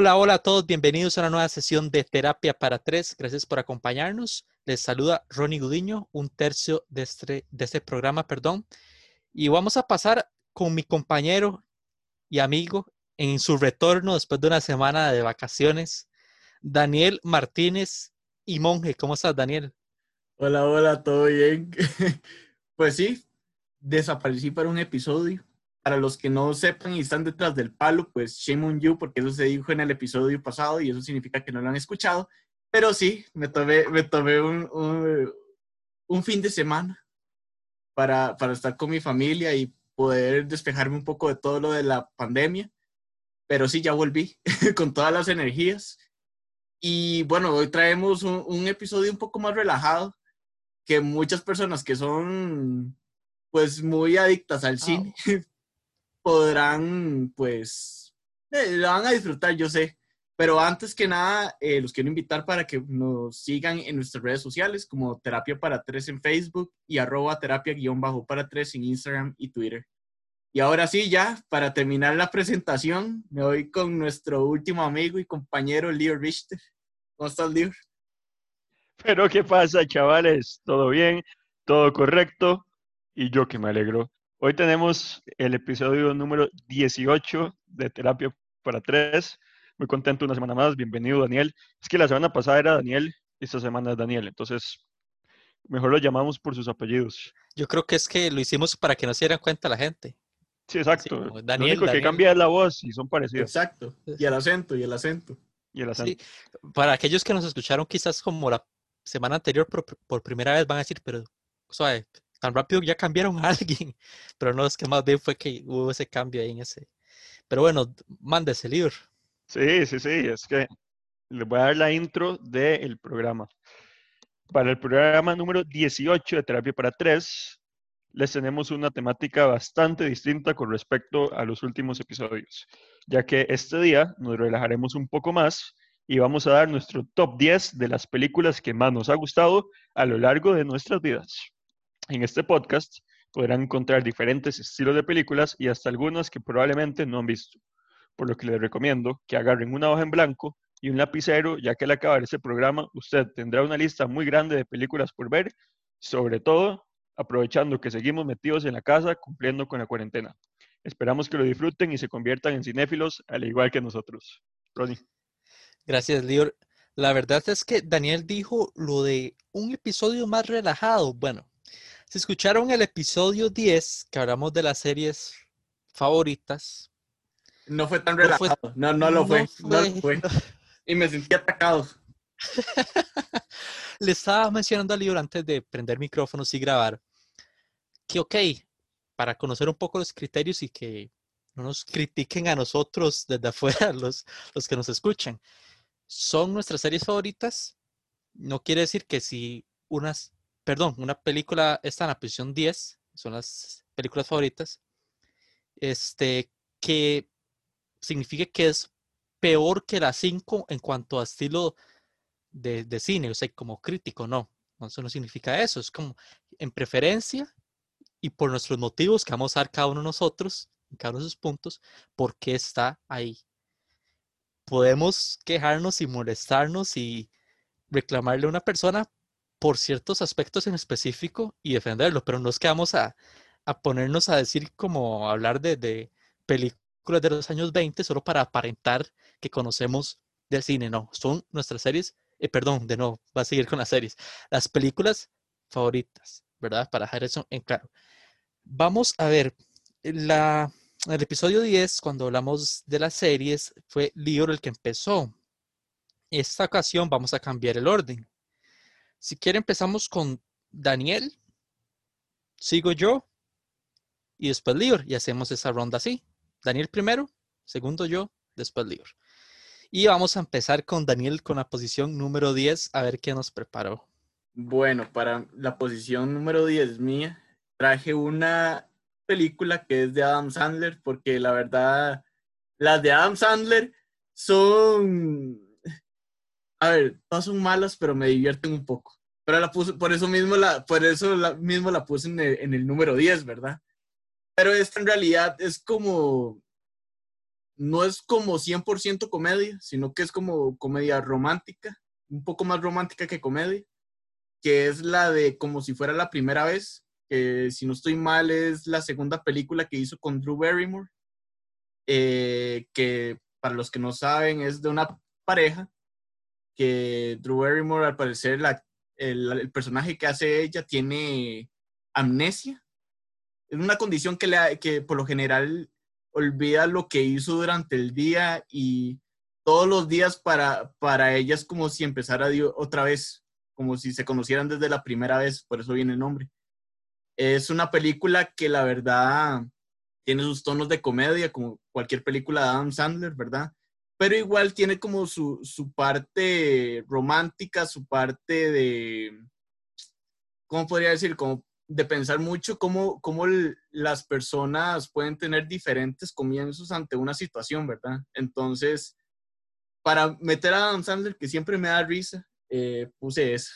Hola, hola a todos, bienvenidos a una nueva sesión de Terapia para Tres. Gracias por acompañarnos. Les saluda Ronnie Gudiño, un tercio de este, de este programa, perdón. Y vamos a pasar con mi compañero y amigo en su retorno después de una semana de vacaciones, Daniel Martínez y Monje. ¿Cómo estás, Daniel? Hola, hola, ¿todo bien? pues sí, desaparecí para un episodio para los que no sepan y están detrás del palo, pues shame on you, porque eso se dijo en el episodio pasado y eso significa que no lo han escuchado. Pero sí, me tomé, me tomé un, un, fin de semana para, para estar con mi familia y poder despejarme un poco de todo lo de la pandemia. Pero sí, ya volví con todas las energías. Y bueno, hoy traemos un, un episodio un poco más relajado que muchas personas que son pues muy adictas al cine podrán, pues, eh, la van a disfrutar, yo sé. Pero antes que nada, eh, los quiero invitar para que nos sigan en nuestras redes sociales como Terapia para Tres en Facebook y arroba terapia guion bajo para tres en Instagram y Twitter. Y ahora sí, ya, para terminar la presentación, me voy con nuestro último amigo y compañero, Leo Richter. ¿Cómo estás, Leo? Pero, ¿qué pasa, chavales? ¿Todo bien? ¿Todo correcto? Y yo que me alegro Hoy tenemos el episodio número 18 de Terapia para Tres. Muy contento una semana más. Bienvenido, Daniel. Es que la semana pasada era Daniel, esta semana es Daniel. Entonces, mejor lo llamamos por sus apellidos. Yo creo que es que lo hicimos para que no se dieran cuenta la gente. Sí, exacto. Daniel, lo único que cambia es la voz y son parecidos. Exacto. Y el acento, y el acento. Y el acento. Para aquellos que nos escucharon quizás como la semana anterior por, por primera vez van a decir, pero suave, tan rápido ya cambiaron a alguien, pero no es que más bien fue que hubo ese cambio ahí en ese. Pero bueno, mande ese libro. Sí, sí, sí, es que les voy a dar la intro del programa. Para el programa número 18 de Terapia para Tres, les tenemos una temática bastante distinta con respecto a los últimos episodios, ya que este día nos relajaremos un poco más y vamos a dar nuestro top 10 de las películas que más nos ha gustado a lo largo de nuestras vidas. En este podcast podrán encontrar diferentes estilos de películas y hasta algunas que probablemente no han visto, por lo que les recomiendo que agarren una hoja en blanco y un lapicero, ya que al acabar este programa usted tendrá una lista muy grande de películas por ver, sobre todo aprovechando que seguimos metidos en la casa cumpliendo con la cuarentena. Esperamos que lo disfruten y se conviertan en cinéfilos al igual que nosotros. Ronnie. Gracias, Lior. La verdad es que Daniel dijo lo de un episodio más relajado. Bueno, si escucharon el episodio 10, que hablamos de las series favoritas. No fue tan relajado. No, no, lo fue. No, lo fue. Y me sentí atacado. Le estaba mencionando al libro antes de prender micrófonos y grabar que, ok, para conocer un poco los criterios y que no nos critiquen a nosotros desde afuera, los, los que nos escuchan, son nuestras series favoritas. No quiere decir que si unas perdón, una película está en la posición 10, son las películas favoritas, este, que significa que es peor que la 5 en cuanto a estilo de, de, cine, o sea, como crítico, no, eso no significa eso, es como en preferencia y por nuestros motivos que vamos a dar cada uno de nosotros, en cada uno de esos puntos, por qué está ahí. Podemos quejarnos y molestarnos y reclamarle a una persona por ciertos aspectos en específico y defenderlo, pero no es que vamos a, ponernos a decir como hablar de, películas de los años 20 solo para aparentar que conocemos del cine, no, son nuestras series, eh, perdón, de nuevo, va a seguir con las series, las películas favoritas, ¿verdad? Para dejar eso en claro. Vamos a ver, la, el episodio 10, cuando hablamos de las series, fue Lior el que empezó. Esta ocasión vamos a cambiar el orden. Si quiere, empezamos con Daniel, sigo yo y después Lior y hacemos esa ronda así. Daniel primero, segundo yo, después Lior. Y vamos a empezar con Daniel con la posición número 10, a ver qué nos preparó. Bueno, para la posición número 10 mía, traje una película que es de Adam Sandler, porque la verdad, las de Adam Sandler son a ver, no son malas, pero me divierten un poco. Pero la puse, por eso mismo la, por eso la, mismo la puse en el, en el número 10, ¿verdad? Pero esta en realidad es como, no es como 100% comedia, sino que es como comedia romántica, un poco más romántica que comedia, que es la de como si fuera la primera vez, que si no estoy mal es la segunda película que hizo con Drew Barrymore, eh, que para los que no saben es de una pareja que Drew Barrymore al parecer la, el, personaje que hace ella tiene amnesia. Es una condición que, le, que por lo general olvida lo que hizo durante el día y todos los días para, para ella es como si empezara otra vez, como si se conocieran desde la primera vez, por eso viene el nombre. Es una película que la verdad tiene sus tonos de comedia, como cualquier película de Adam Sandler, ¿verdad? Pero igual tiene como su, su parte romántica, su parte de, ¿cómo podría decir? Como de pensar mucho cómo, cómo las personas pueden tener diferentes comienzos ante una situación, ¿verdad? Entonces, para meter a Adam Sandler, que siempre me da risa, eh, puse esa.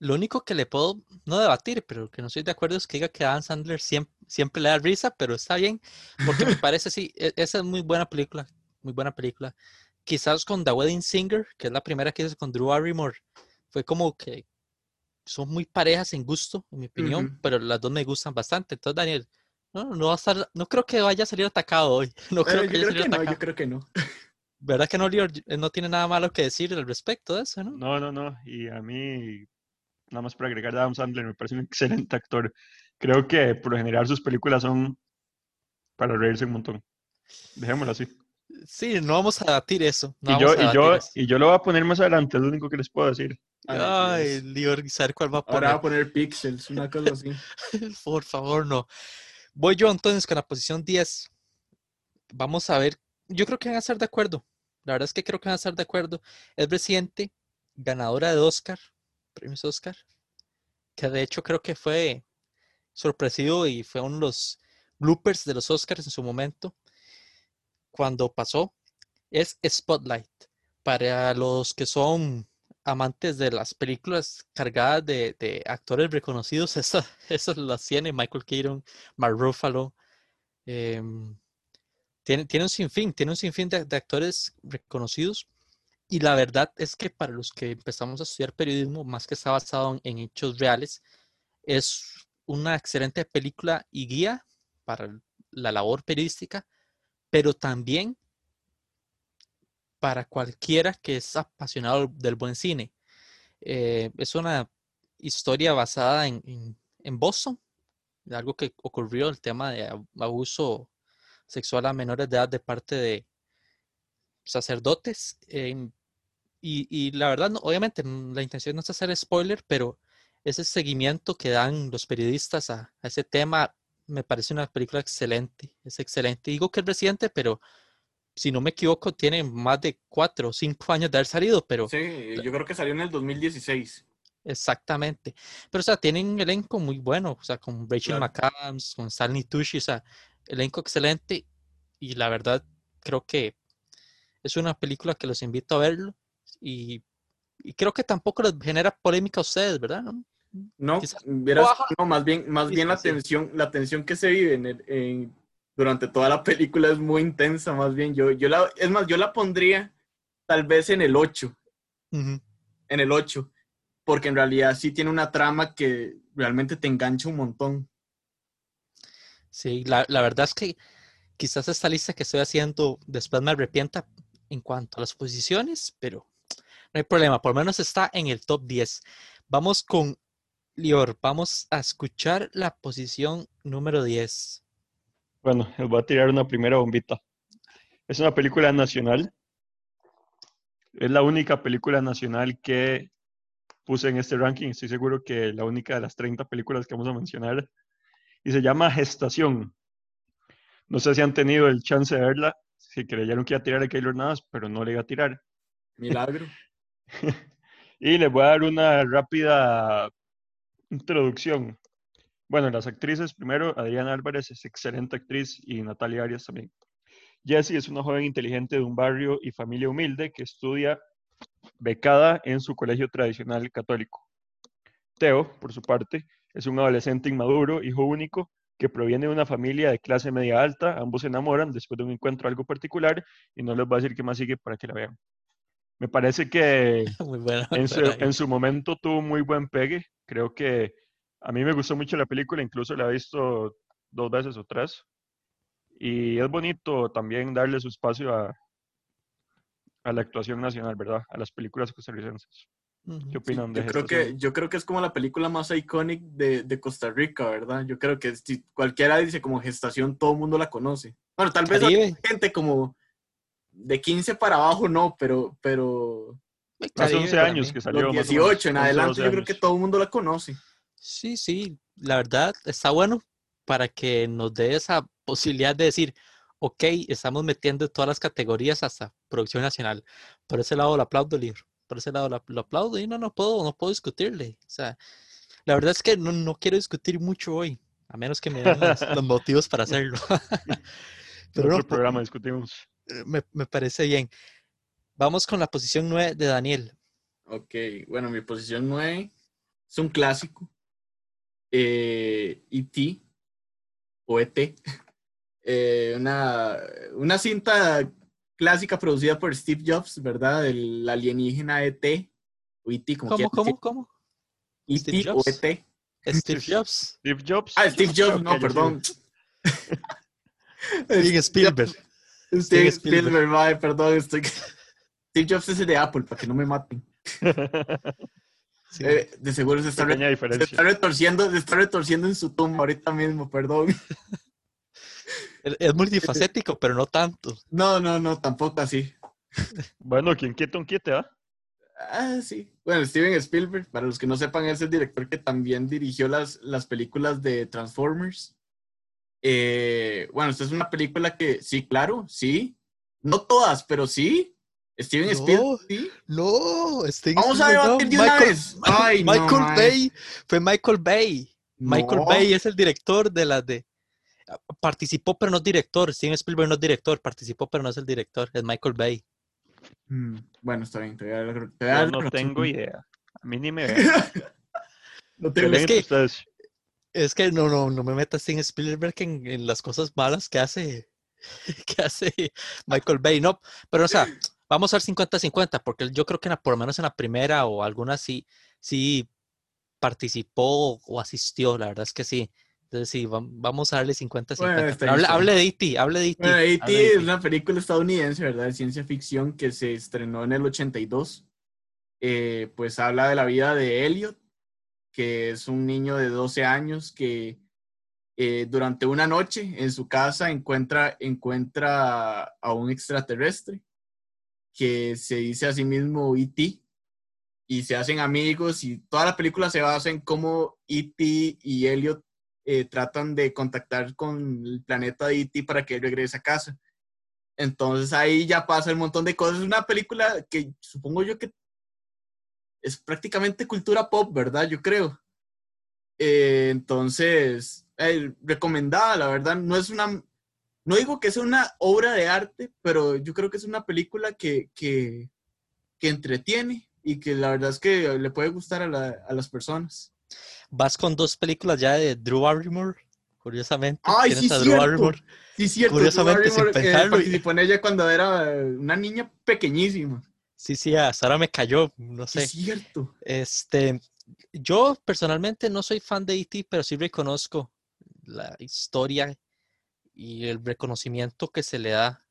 Lo único que le puedo no debatir, pero que no estoy de acuerdo es que diga que Adam Sandler siempre, siempre le da risa, pero está bien, porque me parece, sí, e, esa es muy buena película, muy buena película. Quizás con The Wedding Singer, que es la primera que hizo con Drew Barrymore, fue como que son muy parejas en gusto, en mi opinión, pero las dos me gustan bastante. Entonces, Daniel, no, no va a estar, no creo que vaya a salir atacado hoy. No creo que, yo creo que no, yo creo que no. ¿Verdad que no, Lior, no tiene nada malo que decir al respecto de eso, no? No, no, no. Y a mí, nada más para agregar a Adam Sandler, me parece un excelente actor. Creo que por lo general sus películas son para reírse un montón. Dejémoslo así. Sí, no vamos a debatir eso. y, yo, y, yo, y yo lo voy a poner más adelante, es lo único que les puedo decir. Ay, Lior, saber cuál va a poner. Ahora va a poner pixels, una cosa así. Por favor, no. Voy yo entonces con la posición 10. Vamos a ver. Yo creo que van a estar de acuerdo. La verdad es que creo que van a estar de acuerdo. Es reciente, ganadora de Oscar, premios Oscar, que de hecho creo que fue sorpresivo y fue uno de los bloopers de los Oscars en su momento, cuando pasó, es Spotlight. Para los que son amantes de las películas cargadas de, actores reconocidos, eso, eso las tiene Michael Keaton, Mark Ruffalo. Em, tiene, tiene, un sinfín, tiene un sinfín de, de, actores reconocidos. Y la verdad es que para los que empezamos a estudiar periodismo, más que está basado en, hechos reales, es una excelente película y guía para la labor periodística, pero también para cualquiera que es apasionado del buen cine. Eh, es una historia basada en, en, Boston, algo que ocurrió, el tema de abuso sexual a menores de edad de parte de sacerdotes. y, y, la verdad, obviamente, la intención no es hacer spoiler, pero ese seguimiento que dan los periodistas a ese tema me parece una película excelente, es excelente. Digo que es reciente, pero si no me equivoco, tiene más de cuatro o cinco años de haber salido, pero... Sí, yo creo que salió en el 2016. Exactamente. Pero, o sea, tienen un elenco muy bueno, o sea, con Rachel McAdams, con Stanley Tucci, o sea, elenco excelente. Y la verdad, creo que es una película que los invito a verlo. Y, creo que tampoco les genera polémica a ustedes, ¿verdad? No, no, más bien, más bien la tensión, la tensión que se vive en, en, durante toda la película es muy intensa, más bien. Yo, yo la, es más, yo la pondría tal vez en el 8. En el 8. Porque en realidad sí tiene una trama que realmente te engancha un montón. Sí, la, la verdad es que quizás esta lista que estoy haciendo después me arrepienta en cuanto a las posiciones, pero no hay problema, por lo menos está en el top 10. Vamos con Lior, vamos a escuchar la posición número 10. Bueno, les voy a tirar una primera bombita. Es una película nacional. Es la única película nacional que puse en este ranking. Estoy seguro que la única de las 30 películas que vamos a mencionar. Y se llama Gestación. No sé si han tenido el chance de verla. Si creyeron que iba a tirar a Keylor Navas, pero no le iba a tirar. Milagro. y les voy a dar una rápida introducción. Bueno, las actrices, primero, Adriana Álvarez es excelente actriz y Natalia Arias también. Jessie es una joven inteligente de un barrio y familia humilde que estudia becada en su colegio tradicional católico. Teo, por su parte, es un adolescente inmaduro, hijo único, que proviene de una familia de clase media alta, ambos se enamoran después de un encuentro algo particular y no les voy a decir qué más sigue para que la vean. Me parece que Muy en su, en su momento tuvo muy buen pegue. Creo que a mí me gustó mucho la película, incluso la he visto dos veces o tres. Y es bonito también darle su espacio a, a la actuación nacional, ¿verdad? A las películas costarricenses. ¿Qué Sí, opinan de yo creo que yo creo que es como la película más icónica de, de Costa Rica, ¿verdad? Yo creo que si cualquiera dice como gestación, todo el mundo la conoce. Bueno, tal vez hay gente como de 15 para abajo no, pero pero Hace Caribe 11 para años que salió. los más o menos, 18 en 11, adelante 12 yo creo que todo el mundo la conoce. Sí, sí, la verdad está bueno para que nos dé esa posibilidad de decir, ok, estamos metiendo todas las categorías hasta producción nacional. Por ese lado lo aplaudo, libro. Por ese lado lo, aplaudo y no, no puedo, no puedo discutirle. O sea, la verdad es que no, no quiero discutir mucho hoy, a menos que me den los, los motivos para hacerlo. Pero no, programa discutimos. eh, me, me parece bien. Vamos con la posición 9 de Daniel. Ok, bueno, mi posición 9 es un clásico. Eh, E.T. o E.T. Eh, una, una cinta clásica producida por Steve Jobs, ¿verdad? El alienígena E.T. o E.T. como ¿Cómo, cómo, cómo? E.T. Steve o Jobs? E.T. Steve Jobs. Steve Jobs. Ah, Steve Jobs, no, perdón. Steven Spielberg. Steve Steven Spielberg, Spielberg. perdón, estoy... Steve Jobs es el de Apple, para que no me maten. Sí. Eh, de seguro se está, re- se está retorciendo, se está retorciendo en su tumba ahorita mismo, perdón. Es- multifacético, pero no tanto. No, no, no, tampoco así. Bueno, quien quieta un quite, ¿ah? Ah, sí. Bueno, Steven Spielberg, para los que no sepan, es el director que también dirigió las, las películas de Transformers. Eh, bueno, esta es una película que, sí, claro, sí. No todas, pero sí. Steven No. Spielberg, sí. No, Steven Vamos a Spielberg, debatir de una Michael, vez. Ay, Michael. Bay. Fue Michael Bay. Michael. Bay es el director de las de. Participó, pero no es director. Steven Spielberg no es director. Participó, pero no es el director. Es Michael Bay. Mm, Bueno, está bien, te voy a dar la- te voy a dar Yo la no tengo idea. A mí ni me ve. No te- Pero es que- ustedes. Es que no, no, no me metas Steven Spielberg en, en las cosas malas que hace, que hace Michael Bay. No, pero o sea, vamos a ver 50-50, porque yo creo que por lo menos en la primera o alguna sí, sí participó o asistió, la verdad es que sí. Entonces sí, vam- vamos a darle 50-50. Bueno, hable, de E.T., hable de E.T. Bueno, E.T. de es una película estadounidense, ¿verdad? De ciencia ficción que se estrenó en el 82. Eh, pues habla de la vida de Elliot, que es un niño de 12 años que eh, durante una noche en su casa encuentra, encuentra a un extraterrestre que se dice a sí mismo E.T. y se hacen amigos y toda la película se basa en cómo E.T. y Elliot eh, tratan de contactar con el planeta de E.T. para que él regrese a casa. Entonces ahí ya pasa un montón de cosas. Es una película que supongo yo que es prácticamente cultura pop, ¿verdad? Yo creo. Eh, entonces, eh, recomendada, la verdad. No es una, no digo que sea una obra de arte, pero yo creo que es una película que, que, que entretiene y que la verdad es que le puede gustar a, la- a las personas. Vas con dos películas ya de Drew Barrymore, curiosamente. Ay, sí, a Drew cierto. Barrymore. Sí, cierto. Curiosamente, Drew sin eh, pensarlo, y- participó en ella cuando era una niña pequeñísima. Sí, sí, hasta ahora me cayó, no sé. es cierto. Este, yo personalmente no soy fan de E.T., pero sí reconozco la historia y el reconocimiento que se le da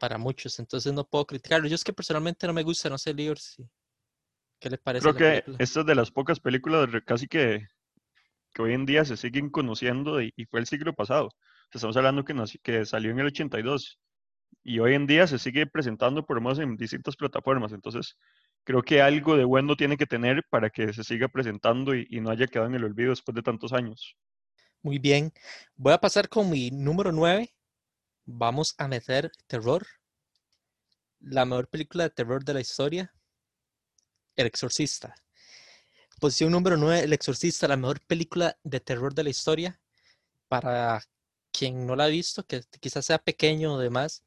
para muchos, entonces no puedo criticarlo. Yo es que personalmente no me gusta, no sé, Lior, si- ¿qué le parece Creo que película? esta es de las pocas películas casi que, que hoy en día se siguen conociendo y, y fue el siglo pasado. Estamos hablando que, nació- que salió en el 82 y hoy en día se sigue presentando por menos en distintas plataformas. Entonces, creo que algo de bueno tiene que tener para que se siga presentando y, y no haya quedado en el olvido después de tantos años. Muy bien, voy a pasar con mi número 9. Vamos a meter terror. La mejor película de terror de la historia, El Exorcista. Posición número 9, El Exorcista, la mejor película de terror de la historia. Para quien no la ha visto, que quizás sea pequeño o demás,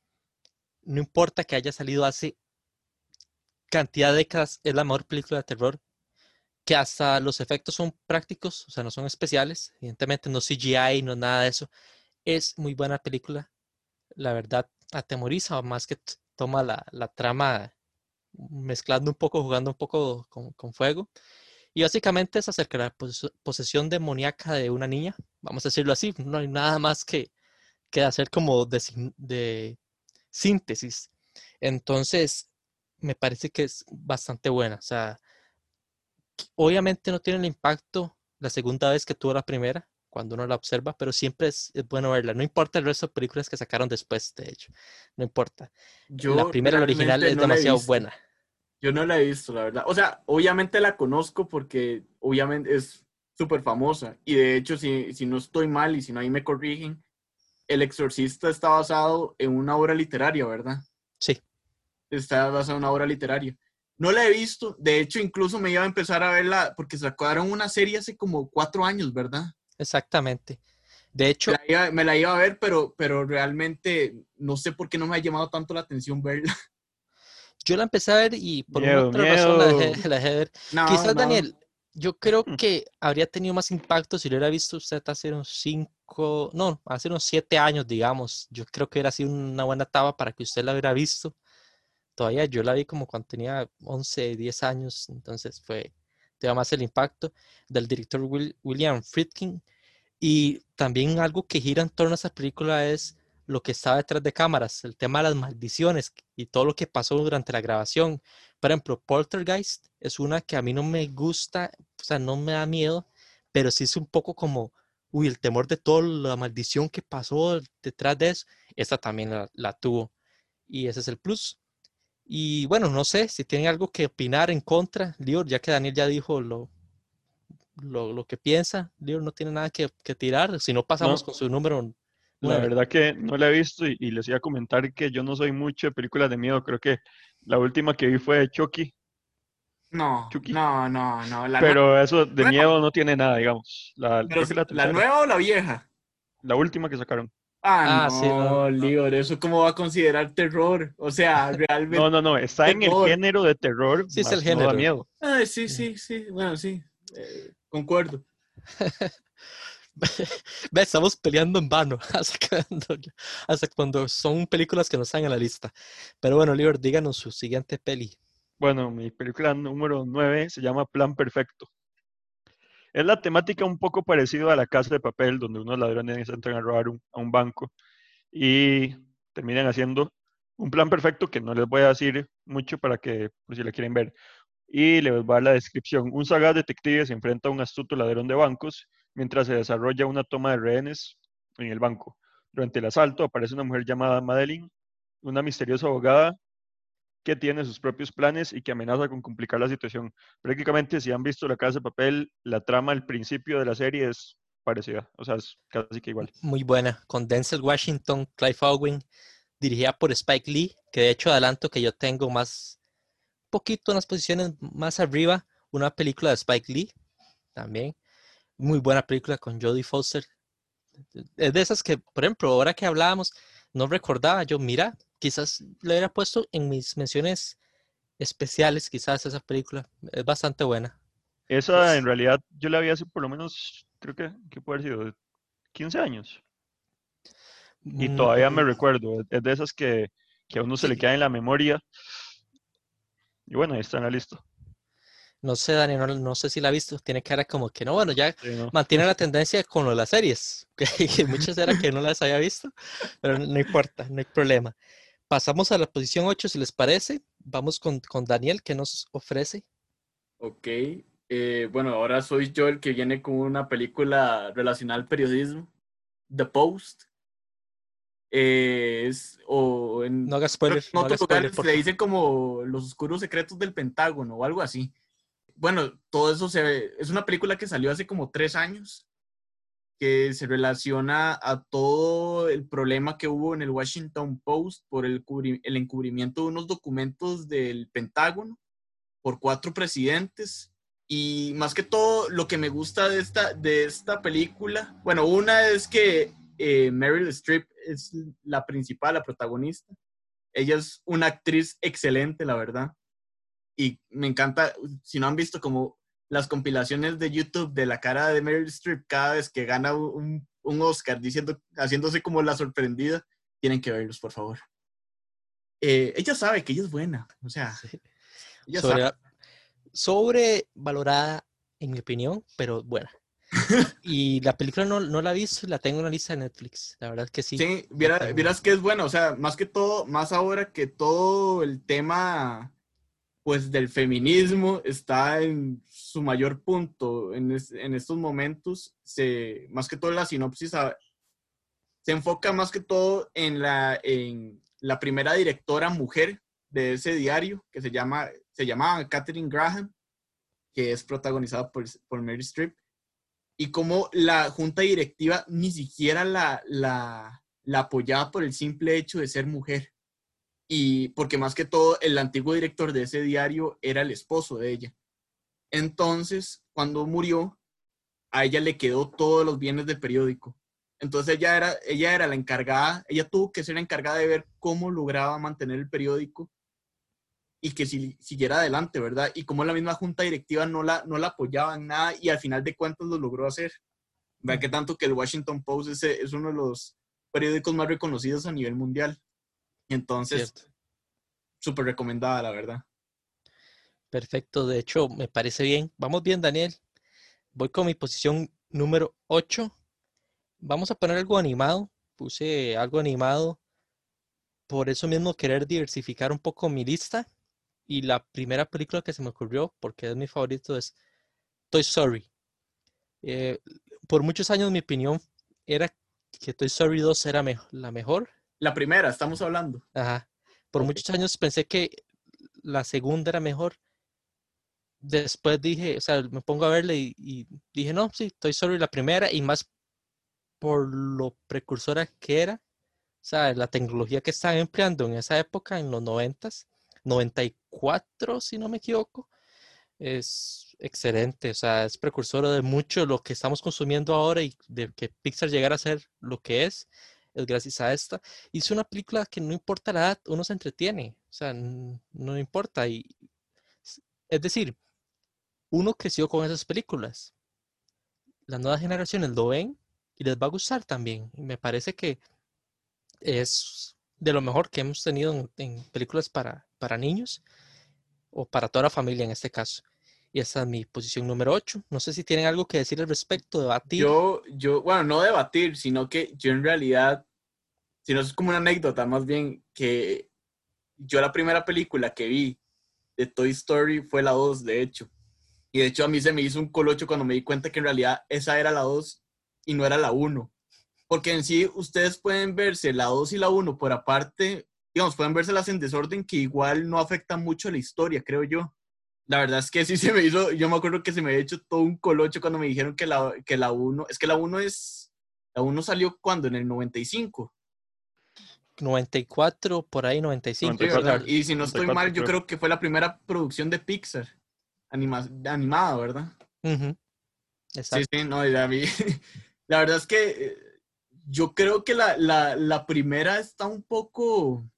no importa que haya salido hace cantidad de décadas, es la mejor película de terror que hasta los efectos son prácticos, o sea, no son especiales, evidentemente no CGI, no nada de eso. Es muy buena película, la verdad, atemoriza, más que toma la, la trama mezclando un poco, jugando un poco con, con fuego. Y básicamente es acerca de la posesión demoníaca de una niña, vamos a decirlo así, no hay nada más que, que hacer como de, de síntesis. Entonces, me parece que es bastante buena. O sea, obviamente no tiene el impacto la segunda vez que tuvo la primera, cuando uno la observa, pero siempre es, bueno verla. No importa el resto de películas que sacaron después, de hecho. No importa. Yo la primera, la original, es demasiado buena. Yo no la he visto, la verdad. O sea, obviamente la conozco porque obviamente es súper famosa. Y de hecho, si, si no estoy mal y si no ahí me corrigen, El Exorcista está basado en una obra literaria, ¿verdad? Sí. Está basado en una obra literaria. No la he visto. De hecho, incluso me iba a empezar a verla porque sacaron una serie hace como cuatro años, ¿verdad? Exactamente. De hecho... Me la iba, a ver, pero, pero realmente no sé por qué no me ha llamado tanto la atención verla. Yo la empecé a ver y por una otra razón la dejé, de ver. Quizás, Daniel, yo creo mm. que habría tenido más impacto si lo hubiera visto usted hace unos cinco, no, hace unos siete años, digamos. Yo creo que hubiera sido una buena etapa para que usted la hubiera visto todavía yo la vi como cuando tenía 11, 10 años, entonces fue, te más el impacto del director William Friedkin. Y también algo que gira en torno a esa película es lo que estaba detrás de cámaras, el tema de las maldiciones y todo lo que pasó durante la grabación. Por ejemplo, Poltergeist es una que a mí no me gusta, o sea, no me da miedo, pero sí es un poco como, uy, el temor de toda la maldición que pasó detrás de eso, esta también la, la tuvo. Y ese es el plus. Y bueno, no sé si tienen algo que opinar en contra, Lior, ya que Daniel ya dijo lo, lo, que piensa, Lior no tiene nada que, tirar, si no pasamos con su número. La verdad que no la he visto y, les iba a comentar que yo no soy mucho de películas de miedo, creo que la última que vi fue Chucky. No, no, no, no. Pero eso de miedo no tiene nada, digamos. La, la nueva o la vieja? La última que sacaron. Ah, no, sí, ¿eso cómo va a considerar terror? O sea, realmente. No, no, no, está en el género de terror. Sí, es el género. No da miedo. Ah, sí, sí, sí, bueno, sí, eh, concuerdo. Ve, estamos peleando en vano hasta cuando, hasta cuando, son películas que no están en la lista. Pero bueno, Oliver, díganos su siguiente peli. Bueno, mi película número 9 se llama Plan Perfecto. Es la temática un poco parecida a la casa de papel, donde unos ladrones entran a robar a un banco y terminan haciendo un plan perfecto que no les voy a decir mucho para que, por si la quieren ver. Y les voy a la descripción. Un sagaz detective se enfrenta a un astuto ladrón de bancos mientras se desarrolla una toma de rehenes en el banco. Durante el asalto aparece una mujer llamada Madeline, una misteriosa abogada que tiene sus propios planes y que amenaza con complicar la situación. Prácticamente, si han visto La Casa de Papel, la trama al principio de la serie es parecida, o sea, es casi que igual. Muy buena, con Denzel Washington, Clive Owen, dirigida por Spike Lee, que de hecho adelanto que yo tengo más, poquito en las posiciones más arriba, una película de Spike Lee, también. Muy buena película con Jodie Foster. Es de esas que, por ejemplo, ahora que hablábamos, no recordaba yo, mira, quizás le hubiera puesto en mis menciones especiales, quizás esa película. Es bastante buena. Esa en realidad yo la vi hace por lo menos, creo que, que puede haber sido 15 años. Y mm, todavía me recuerdo, es de esas que, que a uno se le queda en la memoria. Y bueno, ahí está en la lista. No sé, Dani, no, sé si la ha visto. Tiene cara como que no, bueno, ya mantiene la tendencia con las series, que, muchas eran que no las había visto, pero no importa, no hay problema. Pasamos a la posición 8, si les parece. Vamos con, Daniel, que nos ofrece? Ok. Eh, bueno, ahora soy yo el que viene con una película relacionada al periodismo, The Post. Eh, es, o en, no hagas spoilers. No, se le dice como Los Oscuros Secretos del Pentágono o algo así. Bueno, todo eso se ve. Es una película que salió hace como tres años que se relaciona a todo el problema que hubo en el Washington Post por el, encubrimiento de unos documentos del Pentágono por cuatro presidentes. Y más que todo, lo que me gusta de esta, de esta película, bueno, una es que eh, Meryl Streep es la principal, la protagonista. Ella es una actriz excelente, la verdad. Y me encanta, si no han visto como las compilaciones de YouTube de la cara de Meryl Streep cada vez que gana un, un Oscar diciendo, haciéndose como la sorprendida, tienen que verlos, por favor. Eh, ella sabe que ella es buena, o sea, Sí. ella Sobre- sabe. sobrevalorada, en mi opinión, pero buena. y la película no, no la he visto, la tengo en la lista de Netflix. La verdad es que sí. Sí, viera- tengo. vieras que es bueno, o sea, más que todo, más ahora que todo el tema, pues, del feminismo está en su mayor punto en, es- en estos momentos, se, más que todo la sinopsis a- se enfoca más que todo en la, en la primera directora mujer de ese diario, que se llama, se llamaba Catherine Graham, que es protagonizada por, por Mary Streep, y cómo la junta directiva ni siquiera la, la, la apoyaba por el simple hecho de ser mujer. Y porque más que todo, el antiguo director de ese diario era el esposo de ella. Entonces, cuando murió, a ella le quedó todos los bienes del periódico. Entonces ella era, ella era la encargada, ella tuvo que ser la encargada de ver cómo lograba mantener el periódico y que si, siguiera adelante, ¿verdad? Y cómo la misma junta directiva no la, no la apoyaba en nada y al final de cuentas lo logró hacer. ¿Verdad que tanto que el Washington Post es, es uno de los periódicos más reconocidos a nivel mundial? Entonces, súper recomendada, la verdad. Perfecto, de hecho, me parece bien. Vamos bien, Daniel. Voy con mi posición número 8. Vamos a poner algo animado. Puse algo animado. Por eso mismo querer diversificar un poco mi lista. Y la primera película que se me ocurrió, porque es mi favorito, es Toy Story. Eh, por muchos años mi opinión era que Toy Story 2 era mejo- la mejor. La primera, estamos hablando. Ajá. Por muchos años pensé que la segunda era mejor. Después dije, o sea, me pongo a verla y, y dije, no, sí, Toy Story la primera y más por lo precursora que era. O sea, la tecnología que estaban empleando en esa época, en los noventas, 94, si no me equivoco, es excelente. O sea, es precursora de mucho de lo que estamos consumiendo ahora y de que Pixar llegara a ser lo que es, es gracias a esta hizo una película que no importa la edad, uno se entretiene, o sea, no importa. Y, es decir, uno creció con esas películas. Las nuevas generaciones lo ven y les va a gustar también. Y me parece que es de lo mejor que hemos tenido en, en películas para, para niños o para toda la familia en este caso. Y esa es mi posición número 8. No sé si tienen algo que decir al respecto, debatir. Yo, yo, bueno, no debatir, sino que yo en realidad, si no es como una anécdota, más bien que yo la primera película que vi de Toy Story fue la 2, de hecho. Y de hecho a mí se me hizo un colocho cuando me di cuenta que en realidad esa era la 2 y no era la 1. Porque en sí ustedes pueden verse la 2 y la 1 por aparte, digamos, pueden vérselas en desorden que igual no afectan mucho la historia, creo yo. La verdad es que sí se me hizo, yo me acuerdo que se me había hecho todo un colocho cuando me dijeron que la, que la 1, es que la 1 es, la 1 salió cuando, en el 95. 94, por ahí 95. Sí, 94. ¿verdad? Y si no estoy 94 mal, yo creo. creo que fue la primera producción de Pixar, anima- animada, ¿verdad? Sí, Exacto. sí, no, y a mí, la verdad es que eh, yo creo que la, la, la primera está un poco,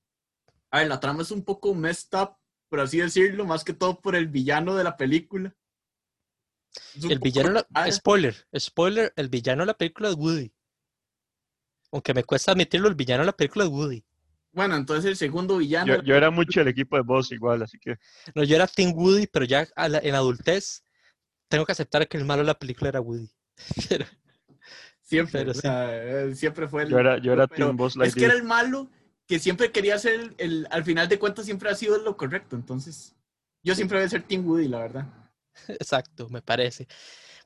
a ver, la trama es un poco messed up, por así decirlo, más que todo por el villano de la película. El villano, la- spoiler, spoiler, el villano de la película es Woody. Aunque me cuesta admitirlo, el villano de la película es Woody. Bueno, entonces el segundo villano, Yo, yo era mucho el equipo de Boss igual, así que No, yo era Team Woody, pero ya la- en adultez tengo que aceptar que el malo de la película era Woody. Pero- siempre, pero o sea, eh, siempre fue el... yo era, yo era pero Team Boss es que era el malo que siempre quería ser el, el- al final de cuentas siempre ha sido lo correcto, entonces yo siempre voy a ser Team Woody, la verdad. Exacto, me parece.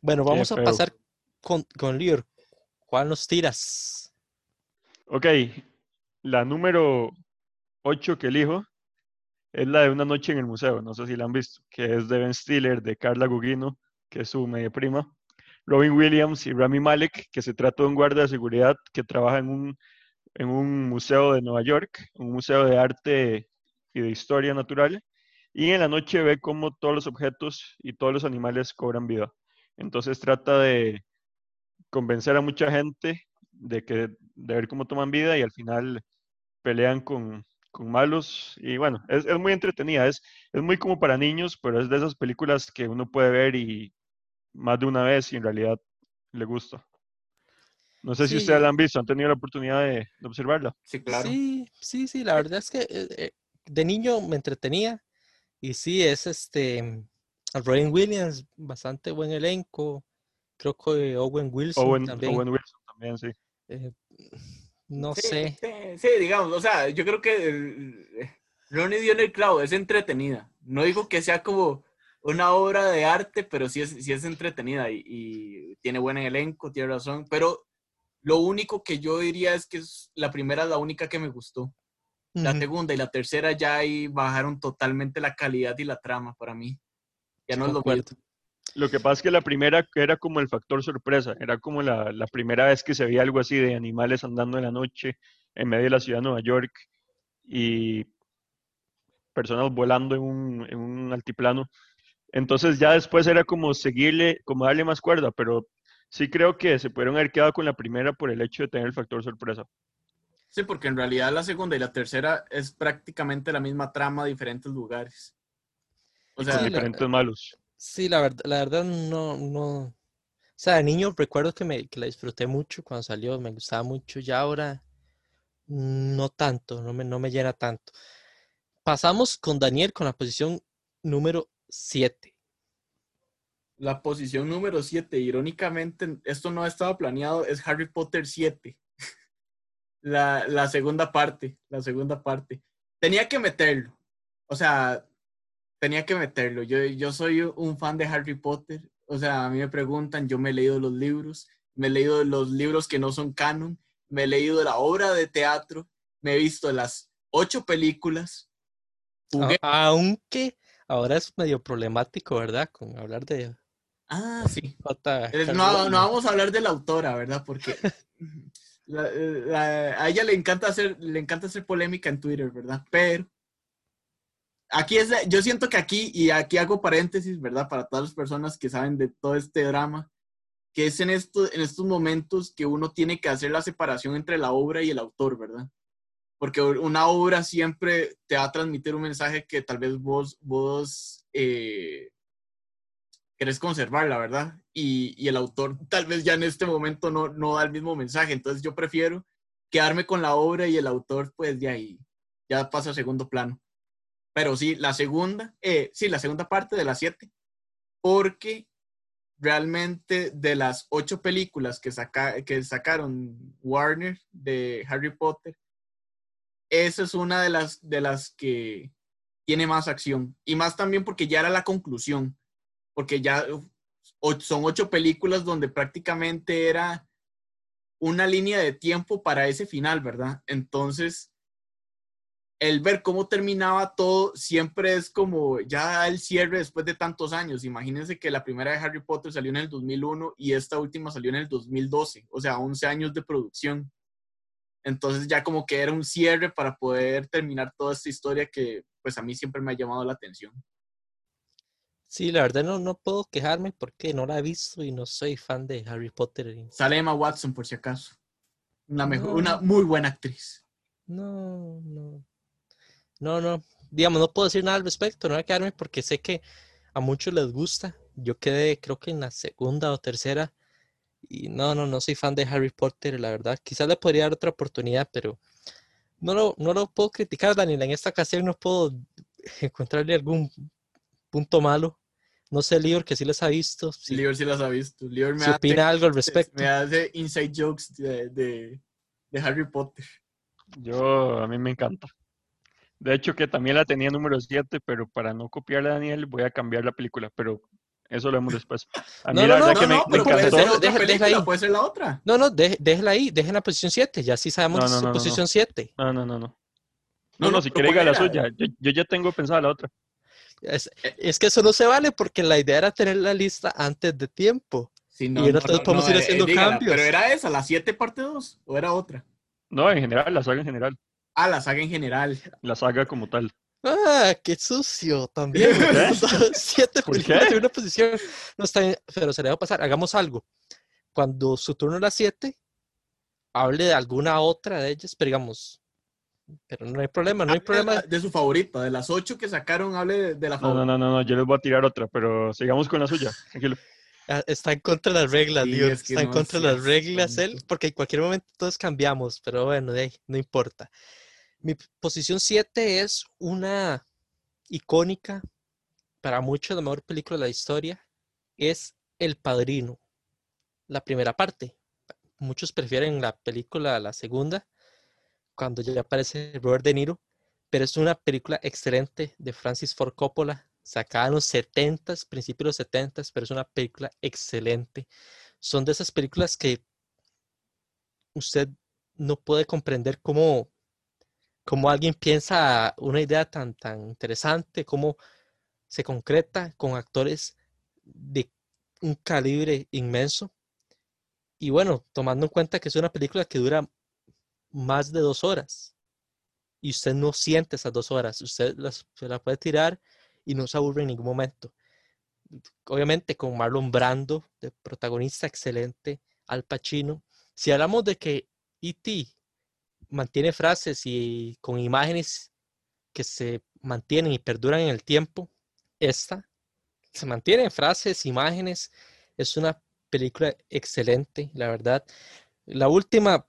Bueno, Qué vamos a feo. pasar con, con Lior. ¿Cuál nos tiras? Ok, la número 8 que elijo es la de Una noche en el museo, no sé si la han visto, que es de Ben Stiller, de Carla Gugino, que es su media prima, Robin Williams y Rami Malek, que se trata de un guardia de seguridad que trabaja en un, en un museo de Nueva York, un museo de arte y de historia natural, y en la noche ve cómo todos los objetos y todos los animales cobran vida. Entonces trata de convencer a mucha gente de que de ver cómo toman vida y al final pelean con, con malos y bueno, es, es muy entretenida, es, es muy como para niños, pero es de esas películas que uno puede ver y más de una vez y en realidad le gusta. No sé si Sí. ustedes la han visto, han tenido la oportunidad de, de observarla. Sí, claro. Sí, sí, sí, la verdad es que eh, eh, de niño me entretenía y sí, es este, Robin Williams, bastante buen elenco, creo que Owen Wilson Owen, también, Owen Wilson también, sí. eh, no Sí, sé, Sí, sí, digamos, o sea, yo creo que el- eh, Ronnie dio en el clavo, es entretenida. No digo que sea como una obra de arte, pero sí es, sí es entretenida y, y tiene buen elenco, tiene razón. Pero lo único que yo diría es que es, la primera es la única que me gustó. La segunda y la tercera ya ahí bajaron totalmente la calidad y la trama para mí. Ya no es lo mismo. Lo que pasa es que la primera era como el factor sorpresa, era como la, la primera vez que se veía algo así de animales andando en la noche en medio de la ciudad de Nueva York y personas volando en un, en un altiplano. Entonces ya después era como seguirle, como darle más cuerda, pero sí creo que se pudieron haber quedado con la primera por el hecho de tener el factor sorpresa. Sí, porque en realidad la segunda y la tercera es prácticamente la misma trama, diferentes lugares. O y sea, con Sí, la- diferentes malos. Sí, la verdad, la verdad no, no, o sea, de niño recuerdo que me, que la disfruté mucho cuando salió, me gustaba mucho, ya ahora no tanto, no me, no me llena tanto. Pasamos con Daniel con la posición número 7. La posición número 7, irónicamente, esto no estaba planeado, es Harry Potter 7. La, la segunda parte, la segunda parte. Tenía que meterlo. O sea, tenía que meterlo. Yo, yo soy un fan de Harry Potter. O sea, a mí me preguntan, yo me he leído los libros, me he leído los libros que no son canon, me he leído la obra de teatro, me he visto las ocho películas. Aunque ahora es medio problemático, ¿verdad? Con hablar de Ah, sí. K. No, no vamos a hablar de la autora, ¿verdad? Porque la- la- a ella le encanta hacer, le encanta hacer polémica en Twitter, ¿verdad? Pero aquí es, la- yo siento que aquí, y aquí hago paréntesis, ¿verdad? Para todas las personas que saben de todo este drama, que es en, esto, en estos momentos que uno tiene que hacer la separación entre la obra y el autor, ¿verdad? Porque una obra siempre te va a transmitir un mensaje que tal vez vos, vos eh, querés conservar, la verdad. Y, el autor tal vez ya en este momento no, no da el mismo mensaje. Entonces yo prefiero quedarme con la obra y el autor, pues de ahí ya pasa a segundo plano. Pero sí, la segunda, eh, sí, la segunda parte de las siete, porque realmente de las ocho películas que, saca, que sacaron Warner de Harry Potter, esa es una de las, de las que tiene más acción. Y más también porque ya era la conclusión porque ya son ocho películas donde prácticamente era una línea de tiempo para ese final, ¿verdad? Entonces, el ver cómo terminaba todo siempre es como ya el cierre después de tantos años. Imagínense que la primera de Harry Potter salió en el 2001 y esta última salió en el 2012, o sea, 11 años de producción. Entonces ya como que era un cierre para poder terminar toda esta historia que pues a mí siempre me ha llamado la atención. Sí, la verdad no, no puedo quejarme porque no la he visto y no soy fan de Harry Potter. Sale Emma Watson, por si acaso. Una, mejor, No. una muy buena actriz. No, no. No, no. Digamos, no puedo decir nada al respecto, no voy a quedarme porque sé que a muchos les gusta. Yo quedé, creo que en la segunda o tercera. Y no, no, no soy fan de Harry Potter, la verdad. Quizás le podría dar otra oportunidad, pero no lo, no lo puedo criticar, Daniel. En esta ocasión no puedo encontrarle algún punto malo. No sé, Lior, que sí les ha visto. Si, Lior sí las ha visto. Lior me si opina algo al respecto. me hace inside jokes de, de, de Harry Potter. Yo, a mí me encanta. De hecho, que también la tenía número 7, pero para no copiarle a Daniel voy a cambiar la película, pero eso lo vemos después. A mí No, la no, verdad No, que me, no, me pero puede encantó. ser otra Deja- deja película, ahí. puede ser la otra. No, no, de- déjela ahí, déjela en posición 7. Ya sí sabemos No, que no, es no, no, no. posición 7. No, no, no, no. No, No, no, no, si quiere diga la suya. Yo, yo ya tengo pensada la otra. Es, es que eso no se vale porque la idea era tener la lista antes de tiempo. Sí, Y ahora todos podemos ir eh, haciendo dígala, cambios. Pero era esa, la 7 parte 2, o era otra. No, en general, la saga en general. Ah, la saga en general. La saga como tal. Ah, qué sucio también. Siete ¿Por películas qué? en una posición. No está bien, pero se le va a pasar. Hagamos algo. Cuando su turno era 7, hable de alguna otra de ellas, pero digamos. Pero no hay problema, no hay problema. De, su favorita, de las 8 que sacaron, hable de, de la No, favorita. no, no, no, no, yo les voy a tirar otra, pero sigamos con la suya. Tranquilo. Ah, Está en contra de las reglas, Sí, Dios. es que Está en contra de las reglas él, porque en cualquier momento todos cambiamos, pero bueno, de ahí, no importa. Mi posición 7 es una icónica, para muchos la mejor película de la historia, es El Padrino, la primera parte. Muchos prefieren la película, la segunda, cuando ya aparece Robert De Niro, pero es una película excelente de Francis Ford Coppola, sacada en los 70s, principios de los 70s, pero es una película excelente. Son de esas películas que usted no puede comprender cómo, cómo alguien piensa una idea tan, tan interesante, cómo se concreta con actores de un calibre inmenso. Y bueno, tomando en cuenta que es una película que dura más de dos horas y usted no siente esas dos horas, usted las- se la puede tirar y no se aburre en ningún momento. Obviamente con Marlon Brando, de protagonista excelente, Al Pacino. Si hablamos de que E.T. mantiene frases y con imágenes que se mantienen y perduran en el tiempo, esta se mantiene en frases, imágenes, es una película excelente, la verdad. La última,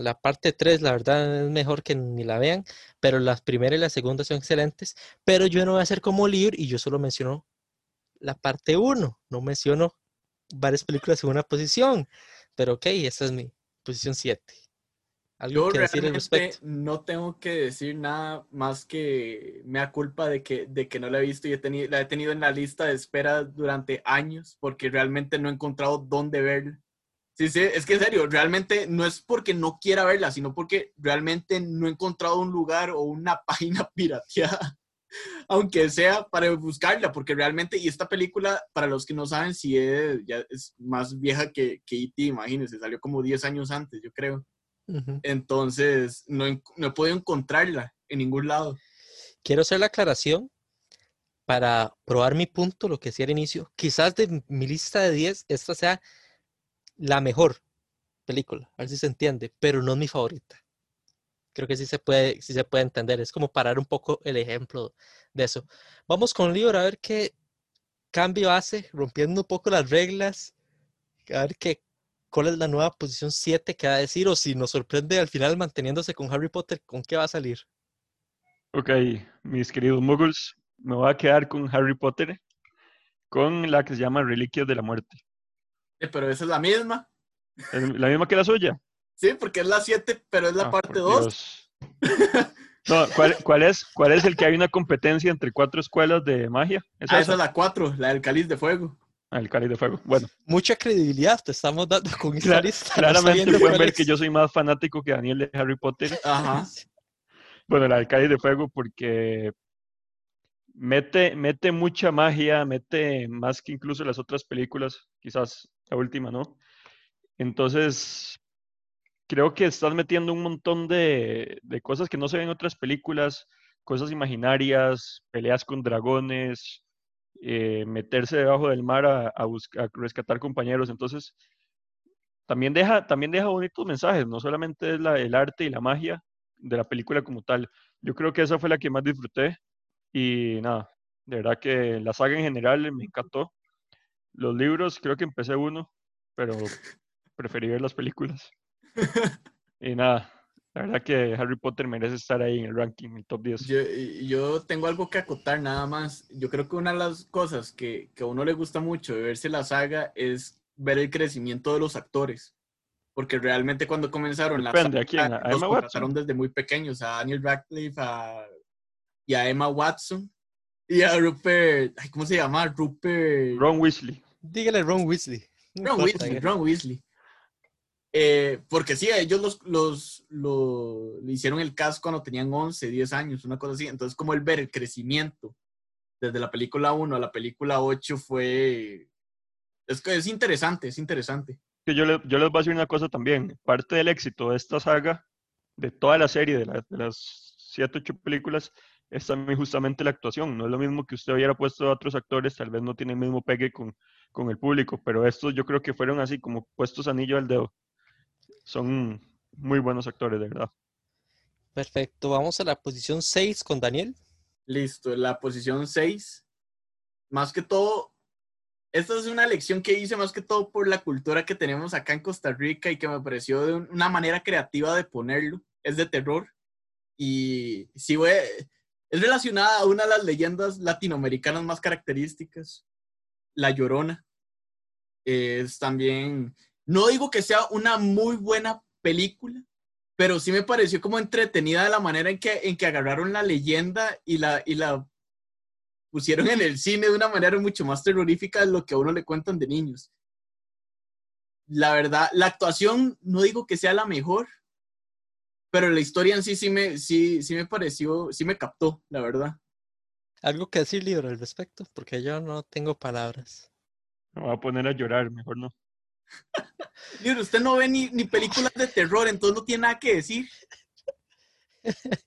la parte 3, la verdad es mejor que ni la vean, pero las primera y la segunda son excelentes, pero yo no voy a hacer como Lior y yo solo menciono la parte 1, no menciono varias películas en una posición, pero ok, esa es mi posición 7. ¿Algo Yo que decir al respecto? no tengo que decir nada más que me da culpa de que, de que no la he visto y he tenido, la he tenido en la lista de espera durante años porque realmente no he encontrado dónde verla. Sí, sí, es que en serio, realmente no es porque no quiera verla, sino porque realmente no he encontrado un lugar o una página pirateada, aunque sea para buscarla, porque realmente, y esta película, para los que no saben, si es, ya es más vieja que, que E.T., imagínense, salió como 10 años antes, yo creo. Ujú. Entonces, no, no he podido encontrarla en ningún lado. Quiero hacer la aclaración para probar mi punto, lo que decía al inicio. Quizás de mi lista de 10, esta sea la mejor película, a ver si se entiende, pero no es mi favorita. Creo que sí se puede, sí se puede entender. Es como parar un poco el ejemplo de eso. Vamos con Lior a ver qué cambio hace, rompiendo un poco las reglas, a ver qué, cuál es la nueva posición 7 que va a decir, o si nos sorprende al final manteniéndose con Harry Potter, ¿con qué va a salir? Ok, mis queridos muggles, me voy a quedar con Harry Potter, con la que se llama Reliquias de la Muerte. Eh, Pero esa es la misma. ¿Es la misma que la suya? Sí, porque es la 7, pero es la Ah, parte por 2. Dios. No, ¿cuál, cuál es, ¿cuál es el que hay una competencia entre cuatro escuelas de magia? ¿Es Ah, esa? esa es la 4, la del cáliz de fuego. Ah, el cáliz de fuego. Bueno, Mucha credibilidad te estamos dando con esta lista. no claramente sabiendo pueden ver que yo soy más fanático que Daniel de Harry Potter. Ajá. Bueno, la del cáliz de fuego porque mete, mete mucha magia, mete más que incluso las otras películas, quizás la última, ¿no? Entonces, creo que estás metiendo un montón de, de cosas que no se ven en otras películas, cosas imaginarias, peleas con dragones, eh, meterse debajo del mar a, a buscar, rescatar compañeros. Entonces, también deja, también deja bonitos mensajes, no solamente es el arte y la magia de la película como tal. Yo creo que esa fue la que más disfruté y nada, de verdad que la saga en general me encantó. Los libros, creo que empecé uno, pero preferí ver las películas. Y nada, la verdad que Harry Potter merece estar ahí en el ranking, en el top 10. Yo, tengo algo que acotar nada más. Yo creo que una de las cosas que, que a uno le gusta mucho de verse la saga es ver el crecimiento de los actores. Porque realmente cuando comenzaron la Depende, ¿a quién? ¿A los Emma contrataron Watson? desde muy pequeños, a Daniel Radcliffe a- y a Emma Watson y a Rupert, ay, ¿cómo se llama? Rupert Ron Weasley. Dígale Ron Weasley. no Ron Weasley, ya. Ron Weasley. Eh, porque sí, a ellos los, los, lo- le hicieron el cast cuando tenían 11, 10 años, una cosa así. Entonces, como el ver el crecimiento desde la película 1 a la película 8 fue... Es, que es interesante, es interesante. Que yo, le- yo les voy a decir una cosa también. Parte del éxito de esta saga, de toda la serie, de, la- de las 7, 8 películas, es también justamente la actuación. No es lo mismo que usted hubiera puesto a otros actores, tal vez no tienen el mismo pegue con, con el público, pero estos yo creo que fueron así como puestos anillo al dedo. Son muy buenos actores, de verdad. Perfecto, vamos a la posición 6 con Daniel. Listo, la posición 6. Más que todo, esta es una lección que hice más que todo por la cultura que tenemos acá en Costa Rica y que me pareció de una manera creativa de ponerlo. Es de terror. Y sí, güey, es relacionada a una de las leyendas latinoamericanas más características, La Llorona. Es también, no digo que sea una muy buena película, pero sí me pareció como entretenida de la manera en que, en que agarraron la leyenda y la, y la pusieron en el cine de una manera mucho más terrorífica de lo que a uno le cuentan de niños. La verdad, la actuación no digo que sea la mejor, pero la historia en sí sí me, sí, sí me pareció, sí me captó, la verdad. ¿Algo que decir, Libro, al respecto? Porque yo no tengo palabras. Me voy a poner a llorar, mejor no. Libro, usted no ve ni, ni películas de terror, entonces no tiene nada que decir.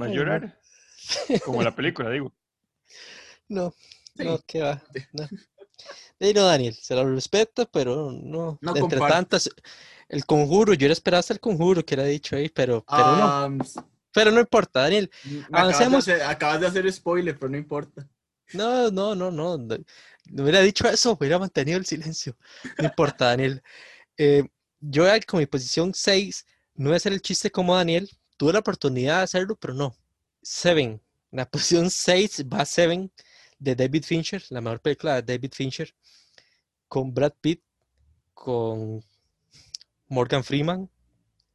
¿Va a llorar? Como la película, digo. No, Sí. no, ¿qué va? No. Y no, Daniel, se lo respeta, pero no. No Entre comparto. tantas, el conjuro, yo era esperaba hasta el conjuro que era dicho ahí, pero, pero no. Ah, Pero no importa, Daniel. me acabas, de Avancemos. hacer, acabas de hacer spoiler, pero no importa. No, no, no, no. No, no hubiera dicho eso, hubiera mantenido el silencio. No importa, Daniel. Eh, yo con mi posición 6, no voy a hacer el chiste como Daniel. Tuve la oportunidad de hacerlo, pero no. Seven. La posición 6 va Seven de David Fincher, la mejor película de David Fincher, con Brad Pitt, con Morgan Freeman,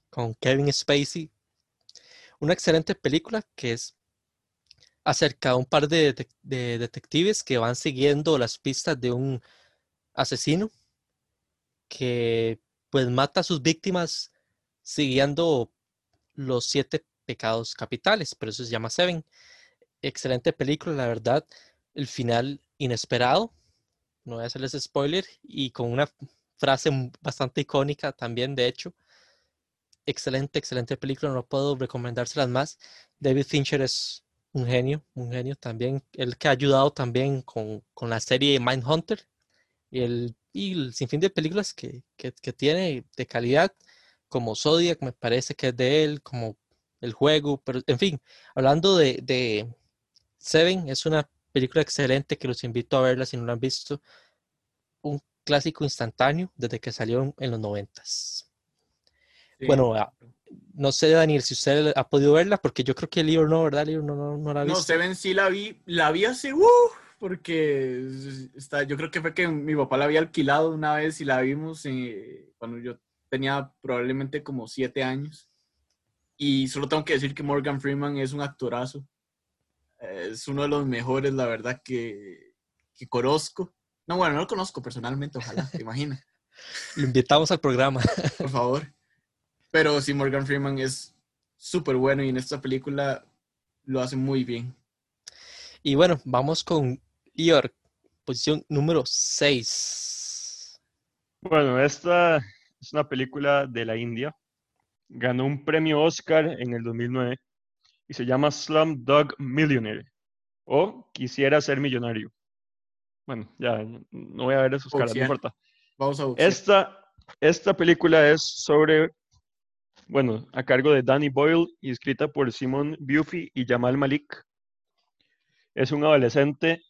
con Kevin Spacey. Una excelente película que es acerca de un par de, detec- de detectives que van siguiendo las pistas de un asesino que pues mata a sus víctimas siguiendo los siete pecados capitales, por eso se llama Seven. Excelente película, la verdad. El final inesperado, no voy a hacerles spoiler, y con una frase bastante icónica también, de hecho. Excelente, excelente película, no puedo recomendárselas más. David Fincher es un genio, un genio también. Él que ha ayudado también con, con la serie Mindhunter y el, y el sinfín de películas que, que, tiene de calidad, como Zodiac, me parece que es de él, como el juego, pero en fin, hablando de, Seven, es una película excelente que los invito a verla si no la han visto. Clásico instantáneo desde que salió en- los noventas. Sí. Bueno, ah, no sé, Daniel, si usted ha podido verla, porque yo creo que el libro no, ¿verdad? El libro no, no, no la ha No, visto. Seven sí la vi, la vi hace, uh, porque es- está, yo creo que fue que mi papá la había alquilado una vez y la vimos eh, cuando yo tenía probablemente como siete años. Y solo tengo que decir que Morgan Freeman es un actorazo. Es uno de los mejores, la verdad, que, que conozco. No, bueno, no lo conozco personalmente, ojalá, te imaginas, Lo invitamos al programa. por favor. Pero sí, Morgan Freeman es súper bueno y en esta película lo hace muy bien. Y bueno, vamos con Lior, posición número 6. Bueno, esta es una película de la India. Ganó un premio Oscar en el 2009 y se llama Slumdog Millionaire o Quisiera ser millonario. Bueno, ya no voy a ver esos caras, no importa. Vamos a boxear. Esta, esta película es sobre, bueno, a cargo de Danny Boyle y escrita por Simon Buffy y Jamal Malik. Es un adolescente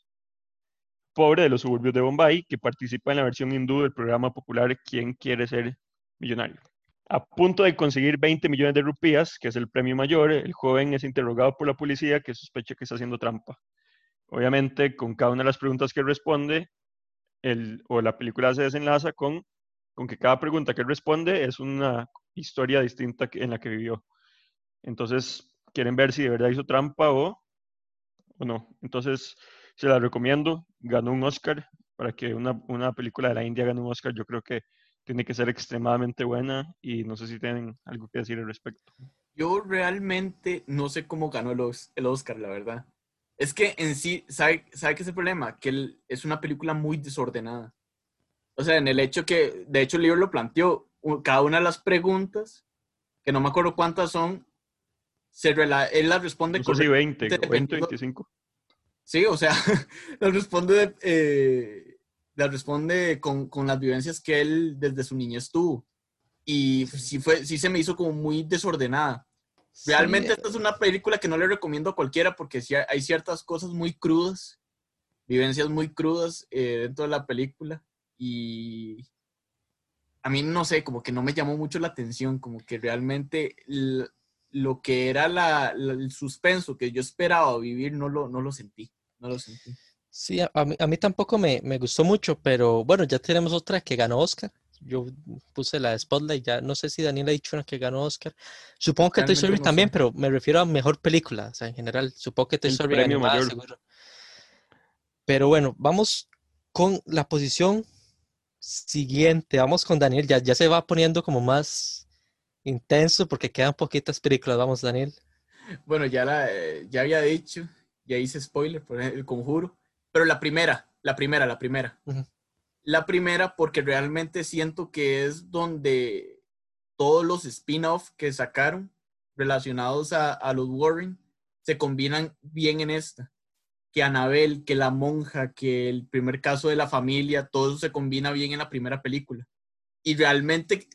pobre de los suburbios de Bombay que participa en la versión hindú del programa popular ¿Quién quiere ser millonario? A punto de conseguir 20 millones de rupias, que es el premio mayor, el joven es interrogado por la policía que sospecha que está haciendo trampa. Obviamente, con cada una de las preguntas que responde, el, o la película se desenlaza con, con que cada pregunta que responde es una historia distinta en la que vivió. Entonces, quieren ver si de verdad hizo trampa o, o no. Entonces, se la recomiendo. Ganó un Oscar. Para que una, una película de la India gane un Oscar, yo creo que tiene que ser extremadamente buena y no sé si tienen algo que decir al respecto. Yo realmente no sé cómo ganó el, el Oscar, la verdad. Es que en sí, ¿sabe, ¿sabe qué es el problema? Que el- es una película muy desordenada. O sea, en el hecho que, de hecho, el libro lo planteó, cada una de las preguntas, que no me acuerdo cuántas son, se rela- él las responde No sé si 20 o 20 dependiendo- 25. Sí, o sea, las responde, eh, las responde con, con las vivencias que él desde su niñez tuvo. Y sí, fue, sí se me hizo como muy desordenada. Realmente esta es una película que no le recomiendo a cualquiera porque sí hay ciertas cosas muy crudas vivencias muy crudas eh, dentro de la película y a mí no sé, como que no me llamó mucho la atención, como que realmente lo que era la, el suspenso que yo esperaba vivir no lo, no lo sentí, no lo sentí. Sí, a, mí, a mí, tampoco me, me, gustó mucho, pero bueno, ya tenemos otra que ganó Oscar. Yo puse la Spotlight, ya no sé si Daniel ha dicho una que ganó Oscar. Supongo que Toy Story también, pero me refiero a mejor película, o sea, en general, supongo que Toy Story animada, seguro. Pero bueno, vamos con la posición siguiente. Vamos con Daniel, ya, ya se va poniendo como más intenso porque quedan poquitas películas. Vamos, Daniel. Bueno, ya, la, eh, ya había dicho, ya hice spoiler por el conjuro, pero la primera, la primera, la primera. La primera porque realmente siento que es donde todos los spin-off que sacaron relacionados a, a, los Warren se combinan bien en esta. Que Anabel, que la monja, que el primer caso de la familia, todo eso se combina bien en la primera película. Y realmente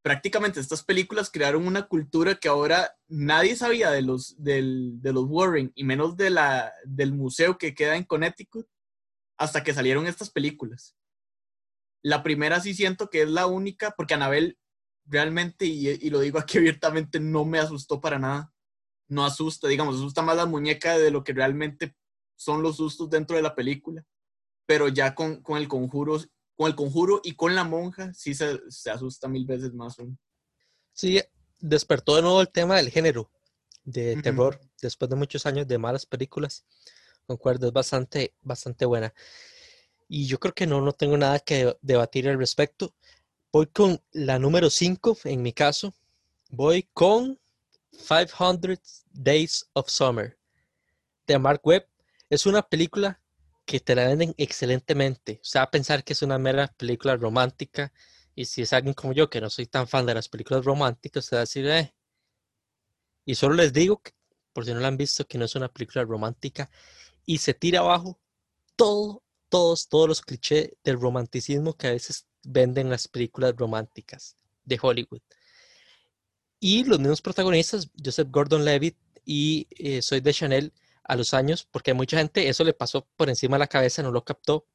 prácticamente estas películas crearon una cultura que ahora nadie sabía de los, de los Warren y menos de la, del museo que queda en Connecticut hasta que salieron estas películas. La primera sí siento que es la única, porque Anabel realmente, y, y, lo digo aquí abiertamente, no me asustó para nada. No asusta, digamos, asusta más la muñeca de lo que realmente son los sustos dentro de la película. Pero ya con, con el conjuro con el conjuro y con la monja, sí se, asusta mil veces más. Sí, despertó de nuevo el tema del género de terror después de muchos años de malas películas. Concuerdo, es bastante, bastante buena. Y yo creo que no, no tengo nada que debatir al respecto. Voy con la número 5, en mi caso. Voy con 500 Days of Summer de Mark Webb. Es una película que te la venden excelentemente. O sea, pensar que es una mera película romántica. Y si es alguien como yo, que no soy tan fan de las películas románticas, se va a decir, eh. Y solo les digo, por si no la han visto, que no es una película romántica. Y se tira abajo todo, todos, todos los clichés del romanticismo que a veces venden las películas románticas de Hollywood. Y los mismos protagonistas, Joseph Gordon-Levitt y eh, Soy de Chanel, a los años, porque a mucha gente eso le pasó por encima de la cabeza, no lo captó.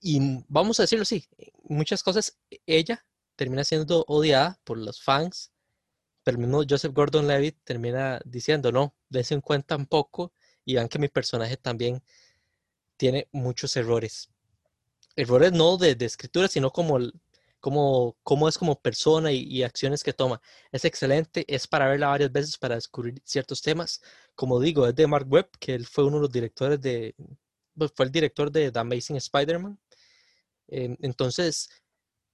Y vamos a decirlo así, muchas cosas, ella termina siendo odiada por los fans, pero el mismo Joseph Gordon-Levitt termina diciendo, no, dense en cuenta un poco y vean que mi personaje también tiene muchos errores. Errores no de, escritura, sino como cómo, cómo es como persona y, acciones que toma. Es excelente, es para verla varias veces para descubrir ciertos temas. Como digo, es de Mark Webb, que él fue uno de los directores de, pues, fue el director de The Amazing Spider-Man. Em, entonces,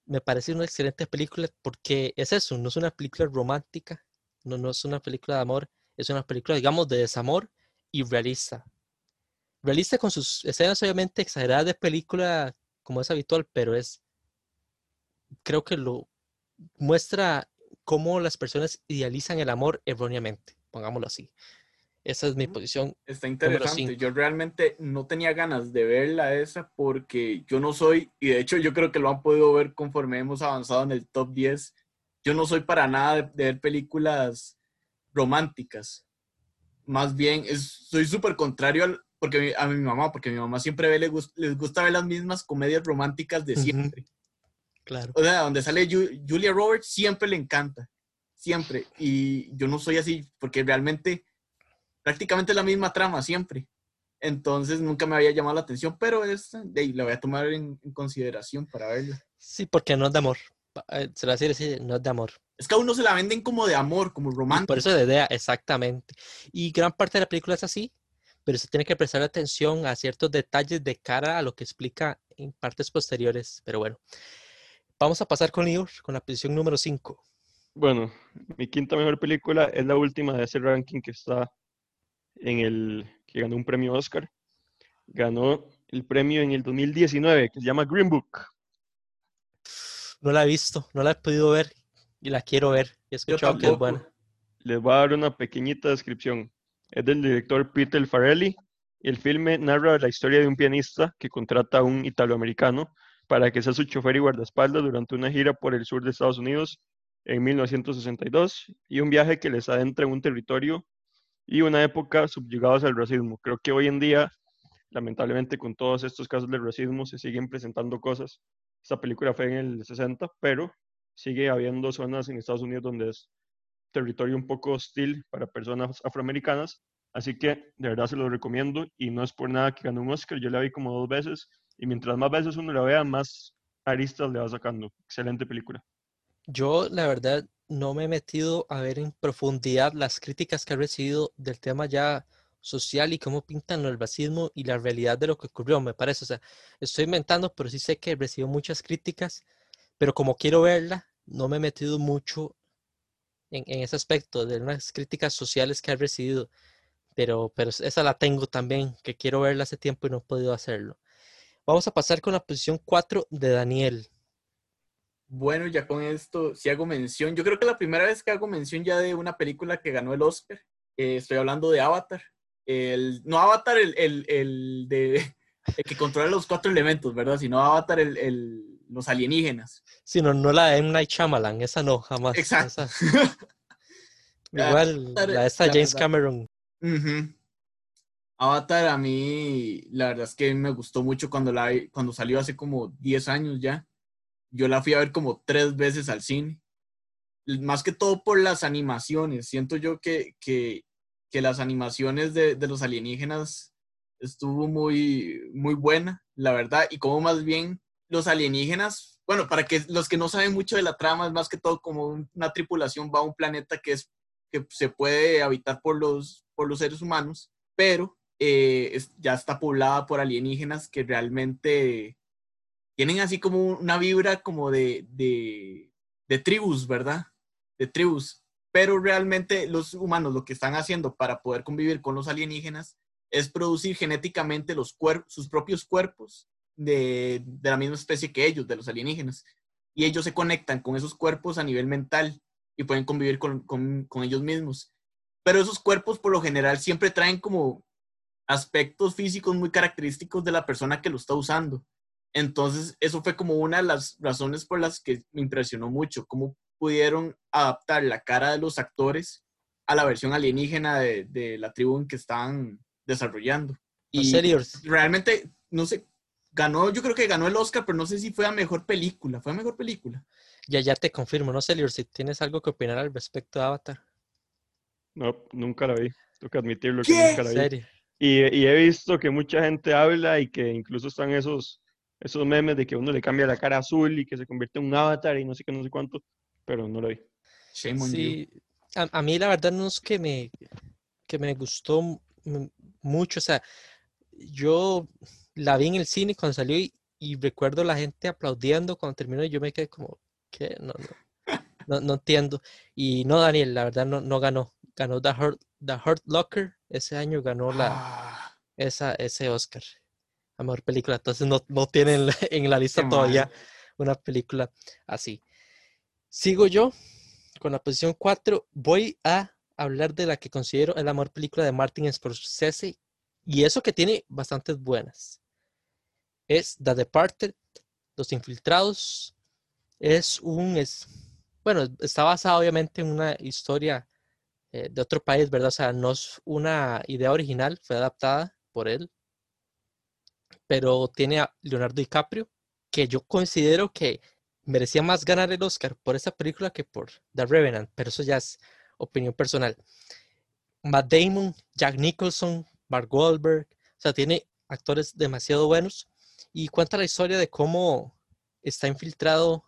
me parece una excelente película porque es eso, no es una película romántica, no, no es una película de amor, es una película, digamos, de desamor y realista. Realista con sus escenas obviamente exageradas de película como es habitual, pero es creo que lo muestra cómo las personas idealizan el amor erróneamente, pongámoslo así. Esa es mi posición. Está interesante. Yo realmente no tenía ganas de verla esa porque yo no soy, y de hecho yo creo que lo han podido ver conforme hemos avanzado en el top 10, yo no soy para nada de, ver películas románticas. Más bien, es, soy súper contrario al, porque a mi mamá, porque a mi mamá siempre ve, les, les gusta ver las mismas comedias románticas de siempre. Claro. O sea, donde sale Julia Roberts siempre le encanta, siempre. Y yo no soy así, porque realmente prácticamente es la misma trama siempre. Entonces nunca me había llamado la atención, pero es, de, la voy a tomar en, consideración para verla. Sí, porque no es de amor. Eh, se lo va a decir, no es de amor. Es que a uno se la venden como de amor, como romántico. Por eso de idea, exactamente. Y gran parte de la película es así, pero se tiene que prestar atención a ciertos detalles de cara a lo que explica en partes posteriores. Pero bueno, Vamos a pasar con Lior, con la posición número 5. Bueno, mi quinta mejor película es la última de ese ranking que está en el que ganó un premio Oscar. Ganó el premio en el 2019 que se llama Green Book. No la he visto, no la he podido ver y la quiero ver. He escuchado que es buena. Les voy a dar una pequeñita descripción. Es del director Peter Farrelly. El filme narra la historia de un pianista que contrata a un italoamericano para que sea su chofer y guardaespaldas durante una gira por el sur de Estados Unidos en 1962 y un viaje que les adentra en un territorio y una época subyugados al racismo. Creo que hoy en día lamentablemente con todos estos casos de racismo se siguen presentando cosas. Esta película fue en el 60, pero sigue habiendo zonas en Estados Unidos donde es territorio un poco hostil para personas afroamericanas. Así que de verdad se lo recomiendo y no es por nada que ganó un Oscar. Yo la vi como dos veces y mientras más veces uno la vea, más aristas le va sacando. Excelente película. Yo, la verdad, no me he metido a ver en profundidad las críticas que ha recibido del tema ya social y cómo pintan el racismo y la realidad de lo que ocurrió, me parece. O sea, estoy inventando, pero sí sé que recibió muchas críticas, pero como quiero verla, no me he metido mucho en, ese aspecto de unas críticas sociales que ha recibido, pero, pero esa la tengo también, que quiero verla hace tiempo y no he podido hacerlo. Vamos a pasar con la posición 4 de Daniel. Bueno, ya con esto, si hago mención, yo creo que la primera vez que hago mención ya de una película que ganó el Oscar, eh, estoy hablando de Avatar. El, no Avatar, el, el, el de, que controla los cuatro elementos, ¿verdad? Sino Avatar, el, los alienígenas. Sino no la de M. Night Shyamalan, esa no, jamás. Exacto. Igual, la de esta James Cameron. Avatar a mí, la verdad es que me gustó mucho cuando, la, cuando salió hace como 10 años ya. Yo la fui a ver como tres veces al cine. Más que todo por las animaciones. Siento yo que, que, que las animaciones de, de, los alienígenas estuvo muy, muy buena, la verdad. Y como más bien los alienígenas, bueno, para que los que no saben mucho de la trama, es más que todo como una tripulación va a un planeta que, es, que se puede habitar por los, por los seres humanos, pero eh, ya está poblada por alienígenas que realmente tienen así como una vibra como de, de, de tribus, ¿verdad? De tribus. Pero realmente los humanos lo que están haciendo para poder convivir con los alienígenas es producir genéticamente los sus propios cuerpos de, de, la misma especie que ellos, de los alienígenas. Y ellos se conectan con esos cuerpos a nivel mental y pueden convivir con, con, con ellos mismos. Pero esos cuerpos por lo general siempre traen como aspectos físicos muy característicos de la persona que lo está usando. Entonces, eso fue como una de las razones por las que me impresionó mucho, cómo pudieron adaptar la cara de los actores a la versión alienígena de, la tribu en que estaban desarrollando. Y realmente, no sé, ganó, yo creo que ganó el Oscar, pero no sé si fue a mejor película. ¿Fue a mejor película? Ya, ya te confirmo, no sé, si tienes algo que opinar al respecto de Avatar. No, nunca la vi. Tengo que admitirlo que nunca la vi. ¿Serio? Y, he visto que mucha gente habla y que incluso están esos, esos memes de que uno le cambia la cara azul y que se convierte en un avatar y no sé qué, no sé cuánto, pero no lo vi. sí, a, mí la verdad no es que me, que me gustó mucho, o sea, yo la vi en el cine cuando salió y, recuerdo la gente aplaudiendo cuando terminó y yo me quedé como, ¿qué? No, no, no, entiendo. Y no, Daniel, la verdad no, no ganó. Ganó The Hurt, The Hurt Locker ese año ganó la, ah. esa, ese Oscar a mejor película. Entonces no, no tienen en la lista todavía una película así. Sigo yo con la posición 4. Voy a hablar de la que considero la mejor película de Martin Scorsese y eso que tiene bastantes buenas. Es The Departed, Los Infiltrados. Es un, es, bueno, está basado obviamente en una historia eh, de otro país, ¿verdad? O sea, no es una idea original, fue adaptada por él, pero tiene a Leonardo DiCaprio, que yo considero que merecía más ganar el Oscar por esa película que por The Revenant, pero eso ya es opinión personal. Matt Damon, Jack Nicholson, Mark Wahlberg, o sea, tiene actores demasiado buenos y cuenta la historia de cómo está infiltrado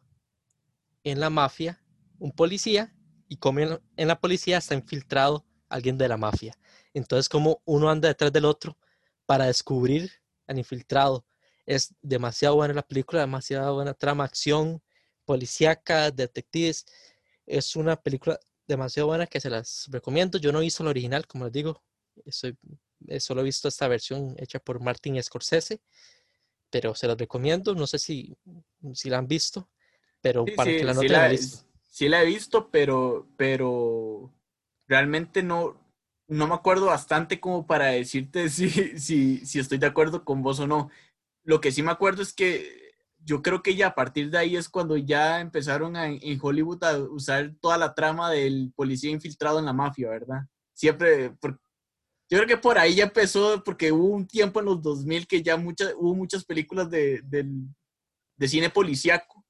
en la mafia un policía y como en, la policía está infiltrado alguien de la mafia. Entonces, como uno anda detrás del otro para descubrir al infiltrado. Es demasiado buena la película, demasiado buena trama, acción, policíaca, detectives. Es una película demasiado buena que se las recomiendo. Yo no hice la original, como les digo. Soy, solo he visto esta versión hecha por Martin Scorsese, pero se las recomiendo. No sé si, si la han visto, pero para que la noten la, sí la he visto, pero, pero realmente no, no me acuerdo bastante como para decirte si, si, si estoy de acuerdo con vos o no. Lo que sí me acuerdo es que yo creo que ya a partir de ahí es cuando ya empezaron en Hollywood a usar toda la trama del policía infiltrado en la mafia, ¿verdad? Siempre, Yo creo que por ahí ya empezó, porque hubo un tiempo en los 2000 que ya muchas, hubo muchas películas de, del- de cine policíaco,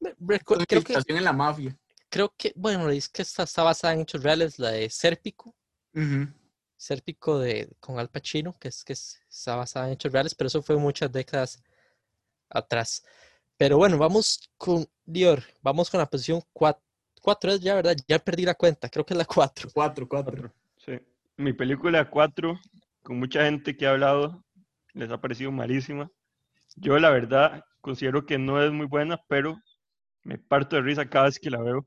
Me- recu- con creo que, en la mafia. creo que, bueno, es que está basada en hechos reales, la de Sérpico. Ujú. Sérpico de, con Al Pacino, que es que es- está basada en hechos reales, pero eso fue muchas décadas atrás. Pero bueno, vamos con Dior, vamos con la posición 4. 4 es ya, ¿verdad? Ya perdí la cuenta, creo que es la 4. Cuatro, cuatro. Cuatro. Sí. Mi película 4, con mucha gente que ha hablado, les ha parecido malísima. Yo, la verdad, considero que no es muy buena, pero me parto de risa cada vez que la veo.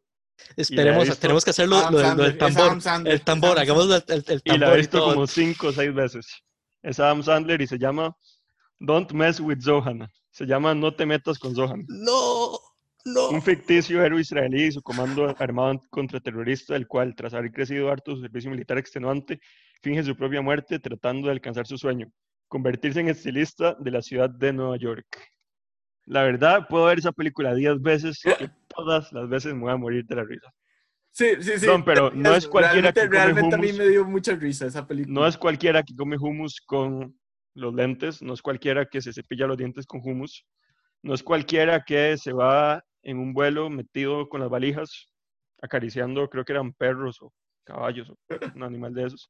Esperemos, visto tenemos que hacer lo, lo del- tambor. El tambor, hagamos el, el- el Y la he tambor visto como cinco o seis veces. Es Adam Sandler y se llama Don't Mess with Zohan. Se llama No te metas con Zohan. No, no. Un ficticio héroe israelí y su comando armado contra terrorista, el cual, tras haber crecido harto su servicio militar extenuante, finge su propia muerte tratando de alcanzar su sueño, convertirse en estilista de la ciudad de Nueva York. La verdad, puedo ver esa película 10 veces y todas las veces me voy a morir de la risa. Sí, sí, sí. No, pero no es cualquiera realmente, que come realmente a mí me dio mucha risa esa película. No es cualquiera que come hummus con los lentes, no es cualquiera que se cepilla los dientes con hummus, no es cualquiera que se va en un vuelo metido con las valijas, acariciando, creo que eran perros o caballos o un animal de esos.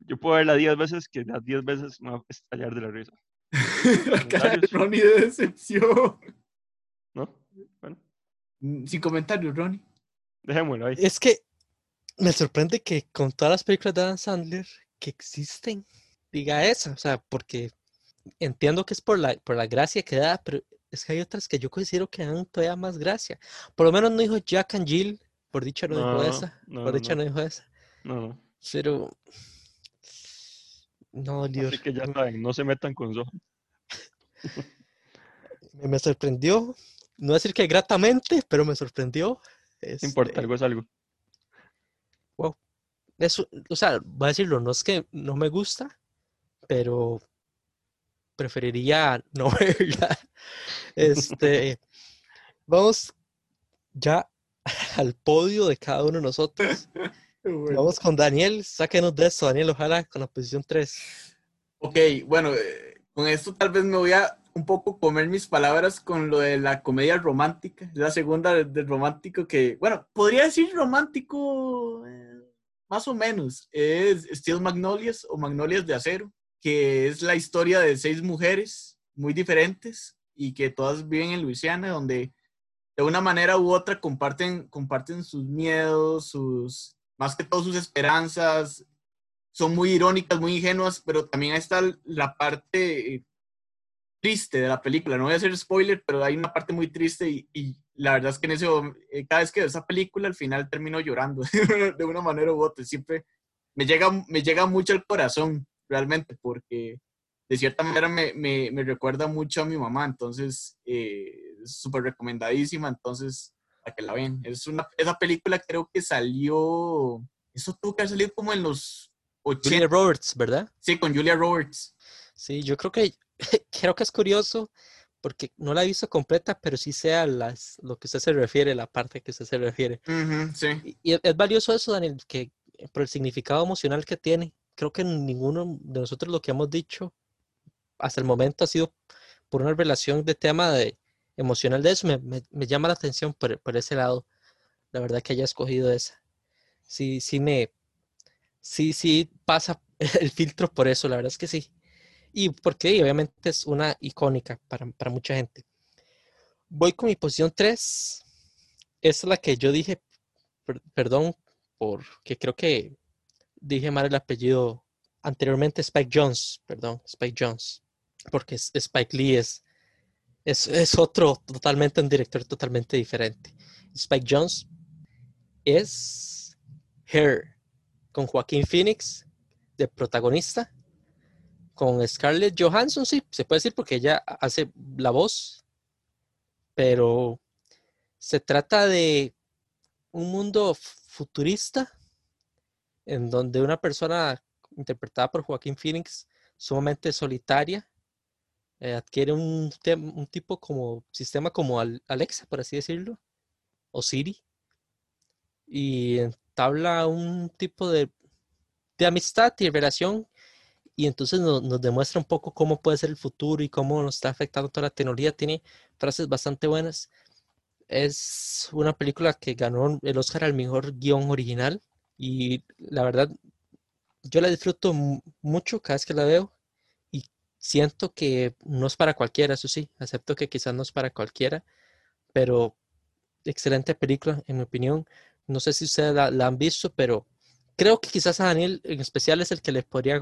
Yo puedo verla 10 veces que las 10 veces me va a estallar de la risa, La cara de comentarios. Ronnie de decepción. ¿no? Bueno, Mm, Sin comentarios, Ronnie. dejémoslo ahí. Es que me sorprende que con todas las películas de Adam Sandler que existen, diga esa. O sea, porque entiendo que es por la, por la gracia que da, pero es que hay otras que yo considero que dan todavía más gracia. Por lo menos no dijo Jack and Jill, por dicha no, dijo esa. no, por dicha no. no dijo esa. No. Pero. No, Dios. Así que ya saben, no se metan con Zohan. Me, sorprendió. No decir que gratamente, pero me sorprendió. No importa, Este, algo es algo. eso, o sea, voy a decirlo, no es que no me gusta, pero preferiría no verla. Este, vamos ya al podio de cada uno de nosotros. Bueno. Vamos con Daniel, sáquenos de eso, Daniel, ojalá con la posición 3. Ok, bueno, eh, con esto tal vez me voy a un poco comer mis palabras con lo de la comedia romántica. La segunda de- del romántico que, bueno, podría decir romántico eh, más o menos. Es Steel Magnolias o Magnolias de Acero, que es la historia de seis mujeres muy diferentes y que todas viven en Luisiana, donde de una manera u otra comparten, comparten sus miedos, sus, más que todo sus esperanzas, son muy irónicas, muy ingenuas, pero también está la parte eh, triste de la película. No voy a hacer spoiler, pero hay una parte muy triste y, y la verdad es que en ese, eh, cada vez que veo esa película, al final termino llorando de una manera u otra. Siempre me llega, me llega mucho al corazón, realmente, porque de cierta manera me, me, me recuerda mucho a mi mamá, entonces eh, súper recomendadísima, entonces, para que la ven. Es una, esa película creo que salió, eso tuvo que haber salido como en los 80, Julia Roberts, ¿verdad? Sí, con Julia Roberts. Sí, yo creo que creo que es curioso porque no la he visto completa, pero sí sé a las, lo que usted se refiere, la parte que usted se refiere. Ujú, sí. Y, y es, es valioso eso, Daniel, que por el significado emocional que tiene. Creo que ninguno de nosotros lo que hemos dicho hasta el momento ha sido por una relación de tema de, emocional de eso. Me, me- me llama la atención por, por ese lado. La verdad que haya escogido esa. Sí, sí me... Sí, sí pasa el filtro por eso, la verdad es que sí. Y porque obviamente es una icónica para, para mucha gente. Voy con mi posición 3. Esta es la que yo dije, per- perdón, porque creo que dije mal el apellido anteriormente, Spike Jones, perdón, Spike Jones, porque Spike Lee es, es, es otro totalmente, un director totalmente diferente. Spike Jones es Her, con Joaquín Phoenix de protagonista, con Scarlett Johansson, sí, se puede decir porque ella hace la voz, pero se trata de un mundo futurista en donde una persona interpretada por Joaquín Phoenix, sumamente solitaria, eh, adquiere un, un tipo como sistema como Al- Alexa, por así decirlo, o Siri, y entabla un tipo de de amistad y relación. Y entonces nos, nos demuestra un poco cómo puede ser el futuro y cómo nos está afectando toda la tecnología. Tiene frases bastante buenas. Es una película que ganó el Oscar al mejor guion original. Y la verdad, yo la disfruto mu- mucho cada vez que la veo. Y siento que no es para cualquiera, eso sí. Acepto que quizás no es para cualquiera. Pero excelente película, en mi opinión. No sé si ustedes la, la han visto, pero creo que quizás a Daniel en especial es el que le podría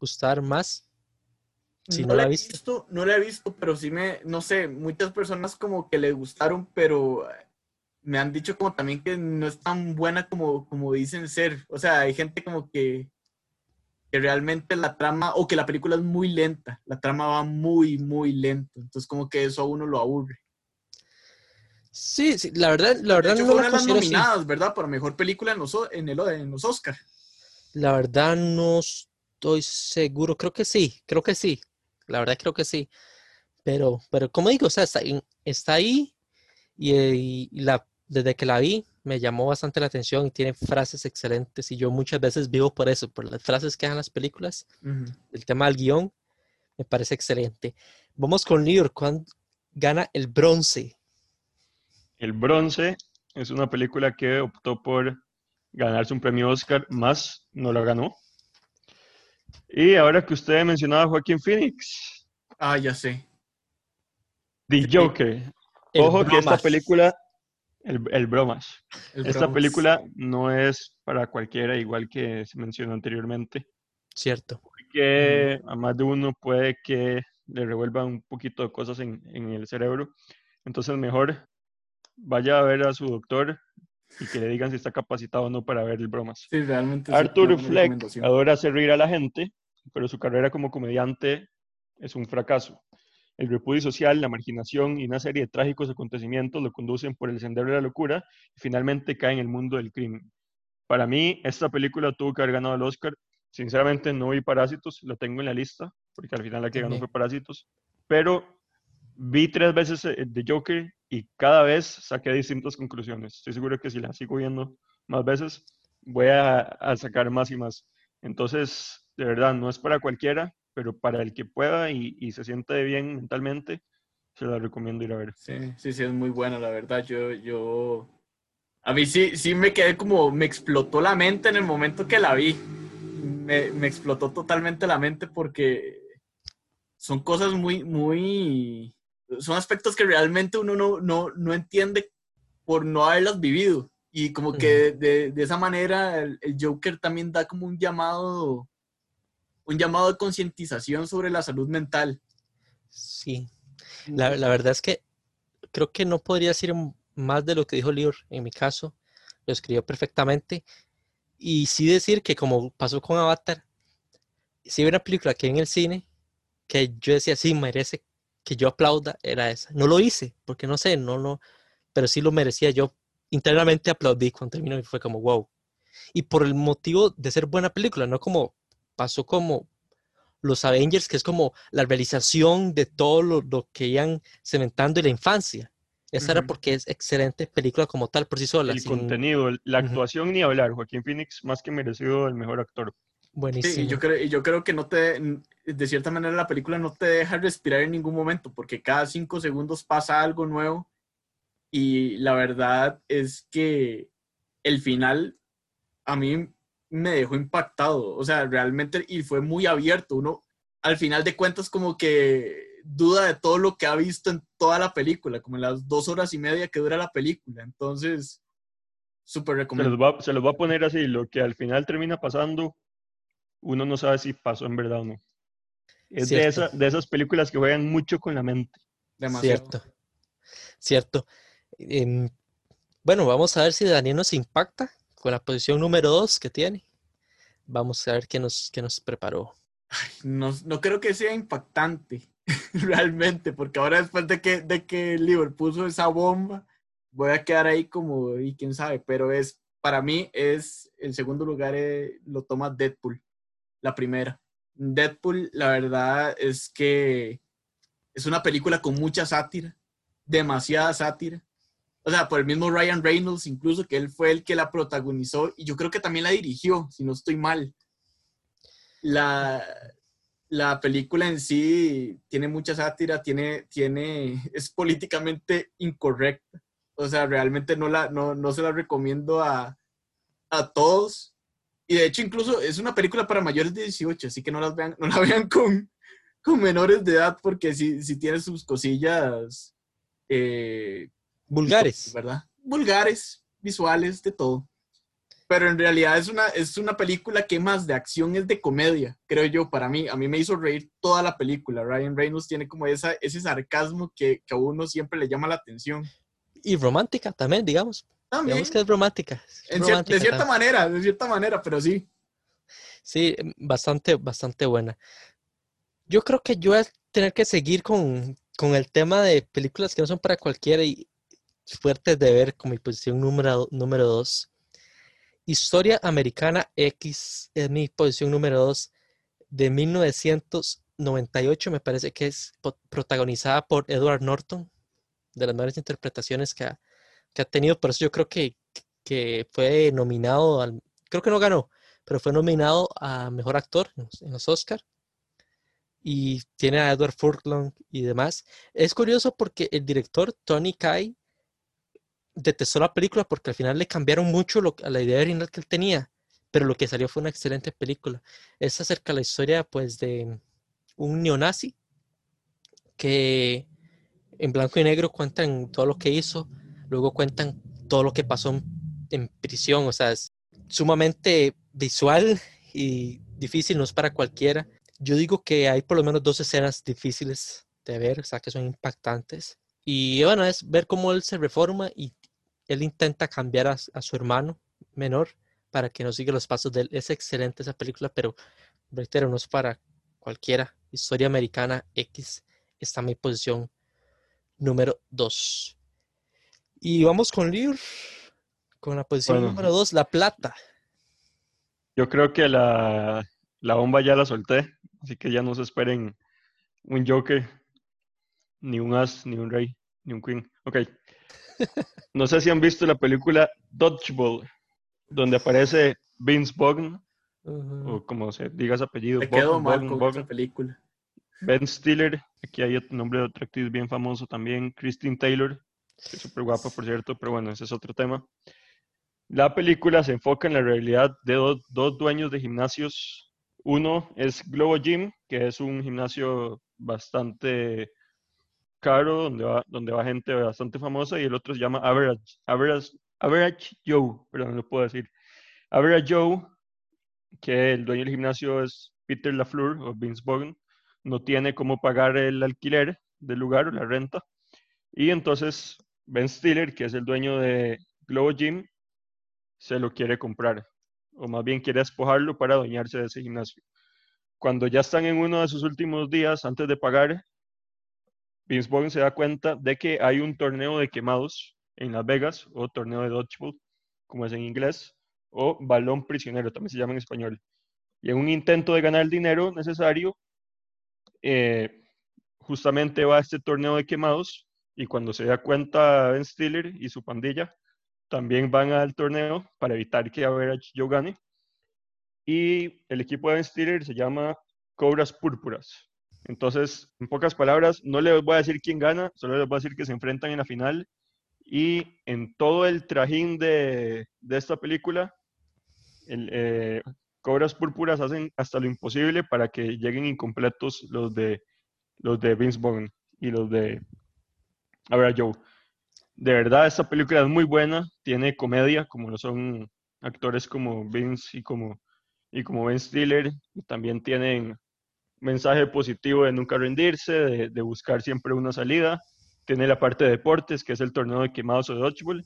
gustar más. Si no la he visto. No la he visto, pero sí me, no sé, muchas personas como que le gustaron, pero me han dicho como también que no es tan buena como, como dicen ser. O sea, hay gente como que, que realmente la trama, o que la película es muy lenta, la trama va muy, muy lento. Entonces como que eso a uno lo aburre. Sí, sí, la verdad, la De verdad hecho, no fue la una de las así. nominadas, ¿verdad? Para mejor película en los, o- en el, en los Oscar. La verdad no estoy seguro. Creo que sí, creo que sí. La verdad creo que sí. Pero, pero como digo, o sea, está, está ahí y, y la, desde que la vi me llamó bastante la atención y tiene frases excelentes y yo muchas veces vivo por eso, por las frases que dan las películas. El tema del guion me parece excelente. Vamos con New York, ¿cuándo gana el bronce? El Bronce es una película que optó por ganarse un premio Oscar, más no la ganó. Y ahora que usted mencionaba a Joaquín Phoenix, Ah, ya sé. The. Joker. El Ojo que esta película, el, el bromas, el esta película no es para cualquiera, igual que se mencionó anteriormente, Cierto. que a más de uno puede que le revuelvan un poquito de cosas en, en el cerebro. Entonces mejor vaya a ver a su doctor y que le digan si está capacitado o no para ver el bromas. Sí, realmente. Arthur Fleck adora hacer reír a la gente, pero su carrera como comediante es un fracaso. El repudio social, la marginación y una serie de trágicos acontecimientos lo conducen por el sendero de la locura y finalmente cae en el mundo del crimen. Para mí, esta película tuvo que haber ganado el Oscar. Sinceramente, no vi Parásitos, lo tengo en la lista, porque al final la que ganó fue Parásitos. Pero vi tres veces eh, The Joker y cada vez saqué distintas conclusiones. Estoy seguro que si la sigo viendo más veces, voy a, a sacar más y más. Entonces, de verdad, no es para cualquiera, pero para el que pueda y, y se siente bien mentalmente, se la recomiendo ir a ver. Sí, sí, sí, es muy buena, la verdad. Yo, yo, a mí sí, sí me quedé como, me explotó la mente en el momento que la vi. Me, me explotó totalmente la mente porque son cosas muy, muy, son aspectos que realmente uno no, no, no entiende por no haberlas vivido. Y como que de, de esa manera el, el Joker también da como un llamado, un llamado de concientización sobre la salud mental. Sí. La, la verdad es que creo que no podría decir más de lo que dijo Lior en mi caso. Lo escribió perfectamente. Y sí decir que como pasó con Avatar, si hay una película que en el cine que yo decía, sí, merece que yo aplauda, era esa. No lo hice, porque no sé, no, no, pero sí lo merecía. Yo internamente aplaudí cuando terminó y fue como, wow. Y por el motivo de ser buena película, no como pasó como los Avengers, que es como la realización de todo lo, lo que iban cementando en la infancia. Esa era porque es excelente película como tal por sí sola. El sin- contenido, la actuación ni hablar. Joaquín Phoenix, más que merecido el mejor actor. Buenísimo. Sí, y yo creo, y yo creo que no te, de cierta manera la película no te deja respirar en ningún momento, porque cada cinco segundos pasa algo nuevo. Y la verdad es que el final a mí me dejó impactado, o sea, realmente, y fue muy abierto. Uno, al final de cuentas, como que duda de todo lo que ha visto en toda la película, como en las dos horas y media que dura la película. Entonces, súper Se los, recomendable. va, se los va a poner así, lo que al final termina pasando, uno no sabe si pasó en verdad o no. Es de, esa, de esas películas que juegan mucho con la mente. Demasiado. Cierto. Cierto. Em, bueno, vamos a ver si Daniel nos impacta con la posición número 2 que tiene. Vamos a ver qué nos, qué nos preparó. no, no creo que sea impactante realmente, porque ahora después de que, de que Liverpool puso esa bomba, voy a quedar ahí como, y quién sabe, pero es, para mí es, el segundo lugar eh, lo toma Deadpool, la primera. Deadpool, la verdad es que es una película con mucha sátira, demasiada sátira. O sea, por el mismo Ryan Reynolds, incluso que él fue el que la protagonizó y yo creo que también la dirigió, si no estoy mal. la, la película en sí tiene mucha sátira, tiene, tiene, es políticamente incorrecta. O sea, realmente no, la, no, no se la recomiendo a, a todos. Y de hecho, incluso es una película para mayores de 18, así que no, las vean, no la vean con, con menores de edad, porque sí, sí tiene sus cosillas eh, Vulgares. ¿verdad? Vulgares, visuales, de todo. Pero en realidad es una, es una película que más de acción es de comedia, creo yo, para mí. A mí me hizo reír toda la película. Ryan Reynolds tiene como esa, ese sarcasmo que, que a uno siempre le llama la atención. Y romántica también, digamos. También, Digamos que es romántica. es en cier- romántica de cierta también. manera, de cierta manera, pero sí. Sí, bastante, bastante buena. Yo creo que yo voy a tener que seguir con, con el tema de películas que no son para cualquiera y fuertes de ver con mi posición número, número dos. Historia Americana X es mi posición número dos de 1998, me parece que es protagonizada por Edward Norton, de las mejores interpretaciones que ha, que ha tenido, por eso yo creo que, que fue nominado al, creo que no ganó, pero fue nominado a Mejor Actor en los, en los Oscar. Y tiene a Edward Furlong y demás. Es curioso porque el director Tony Kai detestó la película porque al final le cambiaron mucho lo- a la idea original que él tenía, pero lo que salió fue una excelente película. Es acerca de la historia pues de un neonazi que en blanco y negro cuentan todo lo que hizo, luego cuentan todo lo que pasó en, en prisión, o sea, es sumamente visual y difícil, no es para cualquiera. Yo digo que hay por lo menos dos escenas difíciles de ver, o sea, que son impactantes. Y bueno, es ver cómo él se reforma y él intenta cambiar a, su hermano menor para que no siga los pasos de él. Es excelente esa película, pero reitero, no es para cualquiera. Historia americana X está en mi posición número 2. Y vamos con Lior, con la posición Bueno. número 2, La Plata. Yo creo que la, la bomba ya la solté, así que ya no se esperen un Joker, ni un As, ni un Rey, ni un Queen. Ok. No sé si han visto la película Dodgeball, donde aparece Vince Vaughn, o como se diga su apellido, Me quedo mal con Vaughn. esa película. Ben Stiller, aquí hay otro nombre de otra actriz bien famoso también, Christine Taylor, que es súper guapa, por cierto, pero bueno, ese es otro tema. La película se enfoca en la realidad de dos, dos dueños de gimnasios. Uno es Globo Gym, que es un gimnasio bastante caro, donde va, gente bastante famosa, y el otro se llama Average, Average, Average Joe, perdón, no lo puedo decir. Average Joe, que el dueño del gimnasio es Peter LaFleur o Vince Vaughn, no tiene cómo pagar el alquiler del lugar o la renta. Y entonces Ben Stiller, que es el dueño de Globo Gym, se lo quiere comprar, o más bien quiere despojarlo para adueñarse de ese gimnasio. Cuando ya están en uno de sus últimos días antes de pagar, Vince Vaughn se da cuenta de que hay un torneo de quemados en Las Vegas, o torneo de dodgeball, como es en inglés, o balón prisionero, también se llama en español. Y en un intento de ganar el dinero necesario, eh, justamente va a este torneo de quemados y cuando se da cuenta Ben Stiller y su pandilla, también van al torneo para evitar que Average Joe gane. Y el equipo de Ben Stiller se llama Cobras Púrpuras. Entonces, en pocas palabras, no les voy a decir quién gana, solo les voy a decir que se enfrentan en la final. Y en todo el trajín de, de esta película, el, eh, Cobras Púrpuras hacen hasta lo imposible para que lleguen incompletos los de, los de Vince Vaughn y los de Average Joe. De verdad, esta película es muy buena, tiene comedia, como lo son actores como Vince y como, y como Ben Stiller, y también tienen mensaje positivo de nunca rendirse, de, buscar siempre una salida. Tiene la parte de deportes, que es el torneo de quemados o de dodgeball.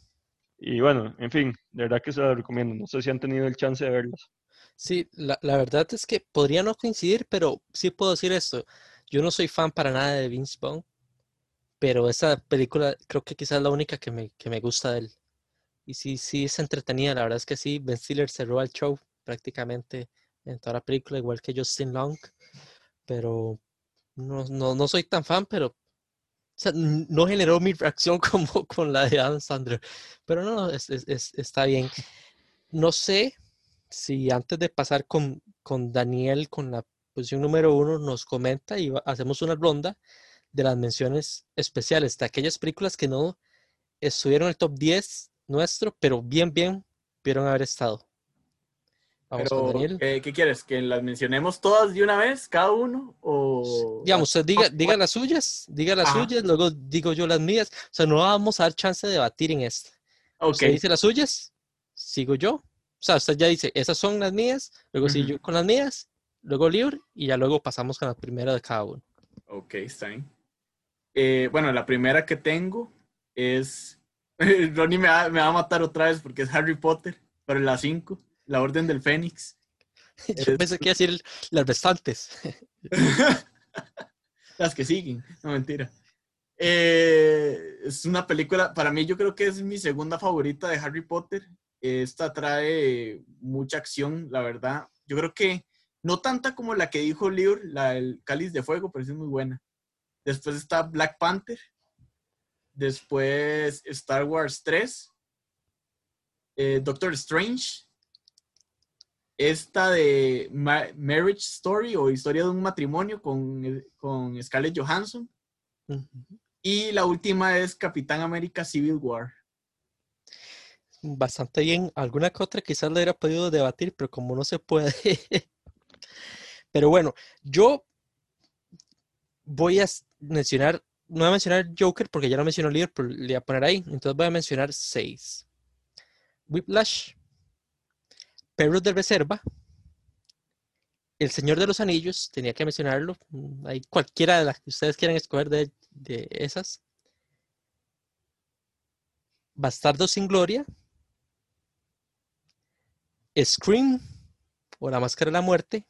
Y bueno, en fin, de verdad que se la recomiendo. No sé si han tenido el chance de verlas. Sí, la, la verdad es que podría no coincidir, pero sí puedo decir esto. Yo no soy fan para nada de Vince Vaughn, pero esa película creo que quizás es la única que me, que me gusta de él. Y sí, sí es entretenida, la verdad es que sí, Ben Stiller cerró el show prácticamente en toda la película, igual que Justin Long, pero no, no, no soy tan fan, pero no generó mi reacción como con la de Adam Sandler. Pero no, es, es- es- está bien. No sé si antes de pasar con, con Daniel, con la posición número uno, nos comenta y hacemos una ronda de las menciones especiales, de aquellas películas que no estuvieron en el top 10 nuestro, pero bien, bien pudieron haber estado. Vamos con Pero, Daniel. ¿qué, qué quieres? ¿Que las mencionemos todas de una vez, cada uno? O... Digamos, usted diga, diga las suyas, diga las Ajá. suyas, luego digo yo las mías. O sea, no vamos a dar chance de debatir en esta. Ok, Usted dice las suyas, sigo yo. O sea, usted ya dice, esas son las mías, luego sigo Ujú. yo con las mías, luego libre y ya luego pasamos con la primera de cada uno. ok, está bien. Eh, bueno, la primera que tengo es... Ronnie me va, me va a matar otra vez porque es Harry Potter, pero la 5, La Orden del Fénix. Yo Es- pensé que iba a decir las restantes. Las que siguen, no mentira. Eh, es una película, para mí yo creo que es mi segunda favorita de Harry Potter. Esta trae mucha acción, la verdad. Yo creo que no tanta como la que dijo Lior, la del Cáliz de Fuego, pero sí es muy buena. Después está Black Panther. Después Star Wars 3. eh, Doctor Strange. Esta de Ma- Marriage Story o Historia de un matrimonio con, con Scarlett Johansson. Y la última es Capitán América Civil War. Bastante bien. Alguna que otra quizás la hubiera podido debatir, pero como no se puede. Pero bueno, yo voy a mencionar, no voy a mencionar Joker porque ya lo mencionó pero le voy a poner ahí. Entonces voy a mencionar seis. Whiplash, Perros de Reserva, El Señor de los Anillos, tenía que mencionarlo. mm, Hay cualquiera de las que ustedes quieran escoger de, de esas. Bastardos sin Gloria, Scream o La Máscara de la Muerte,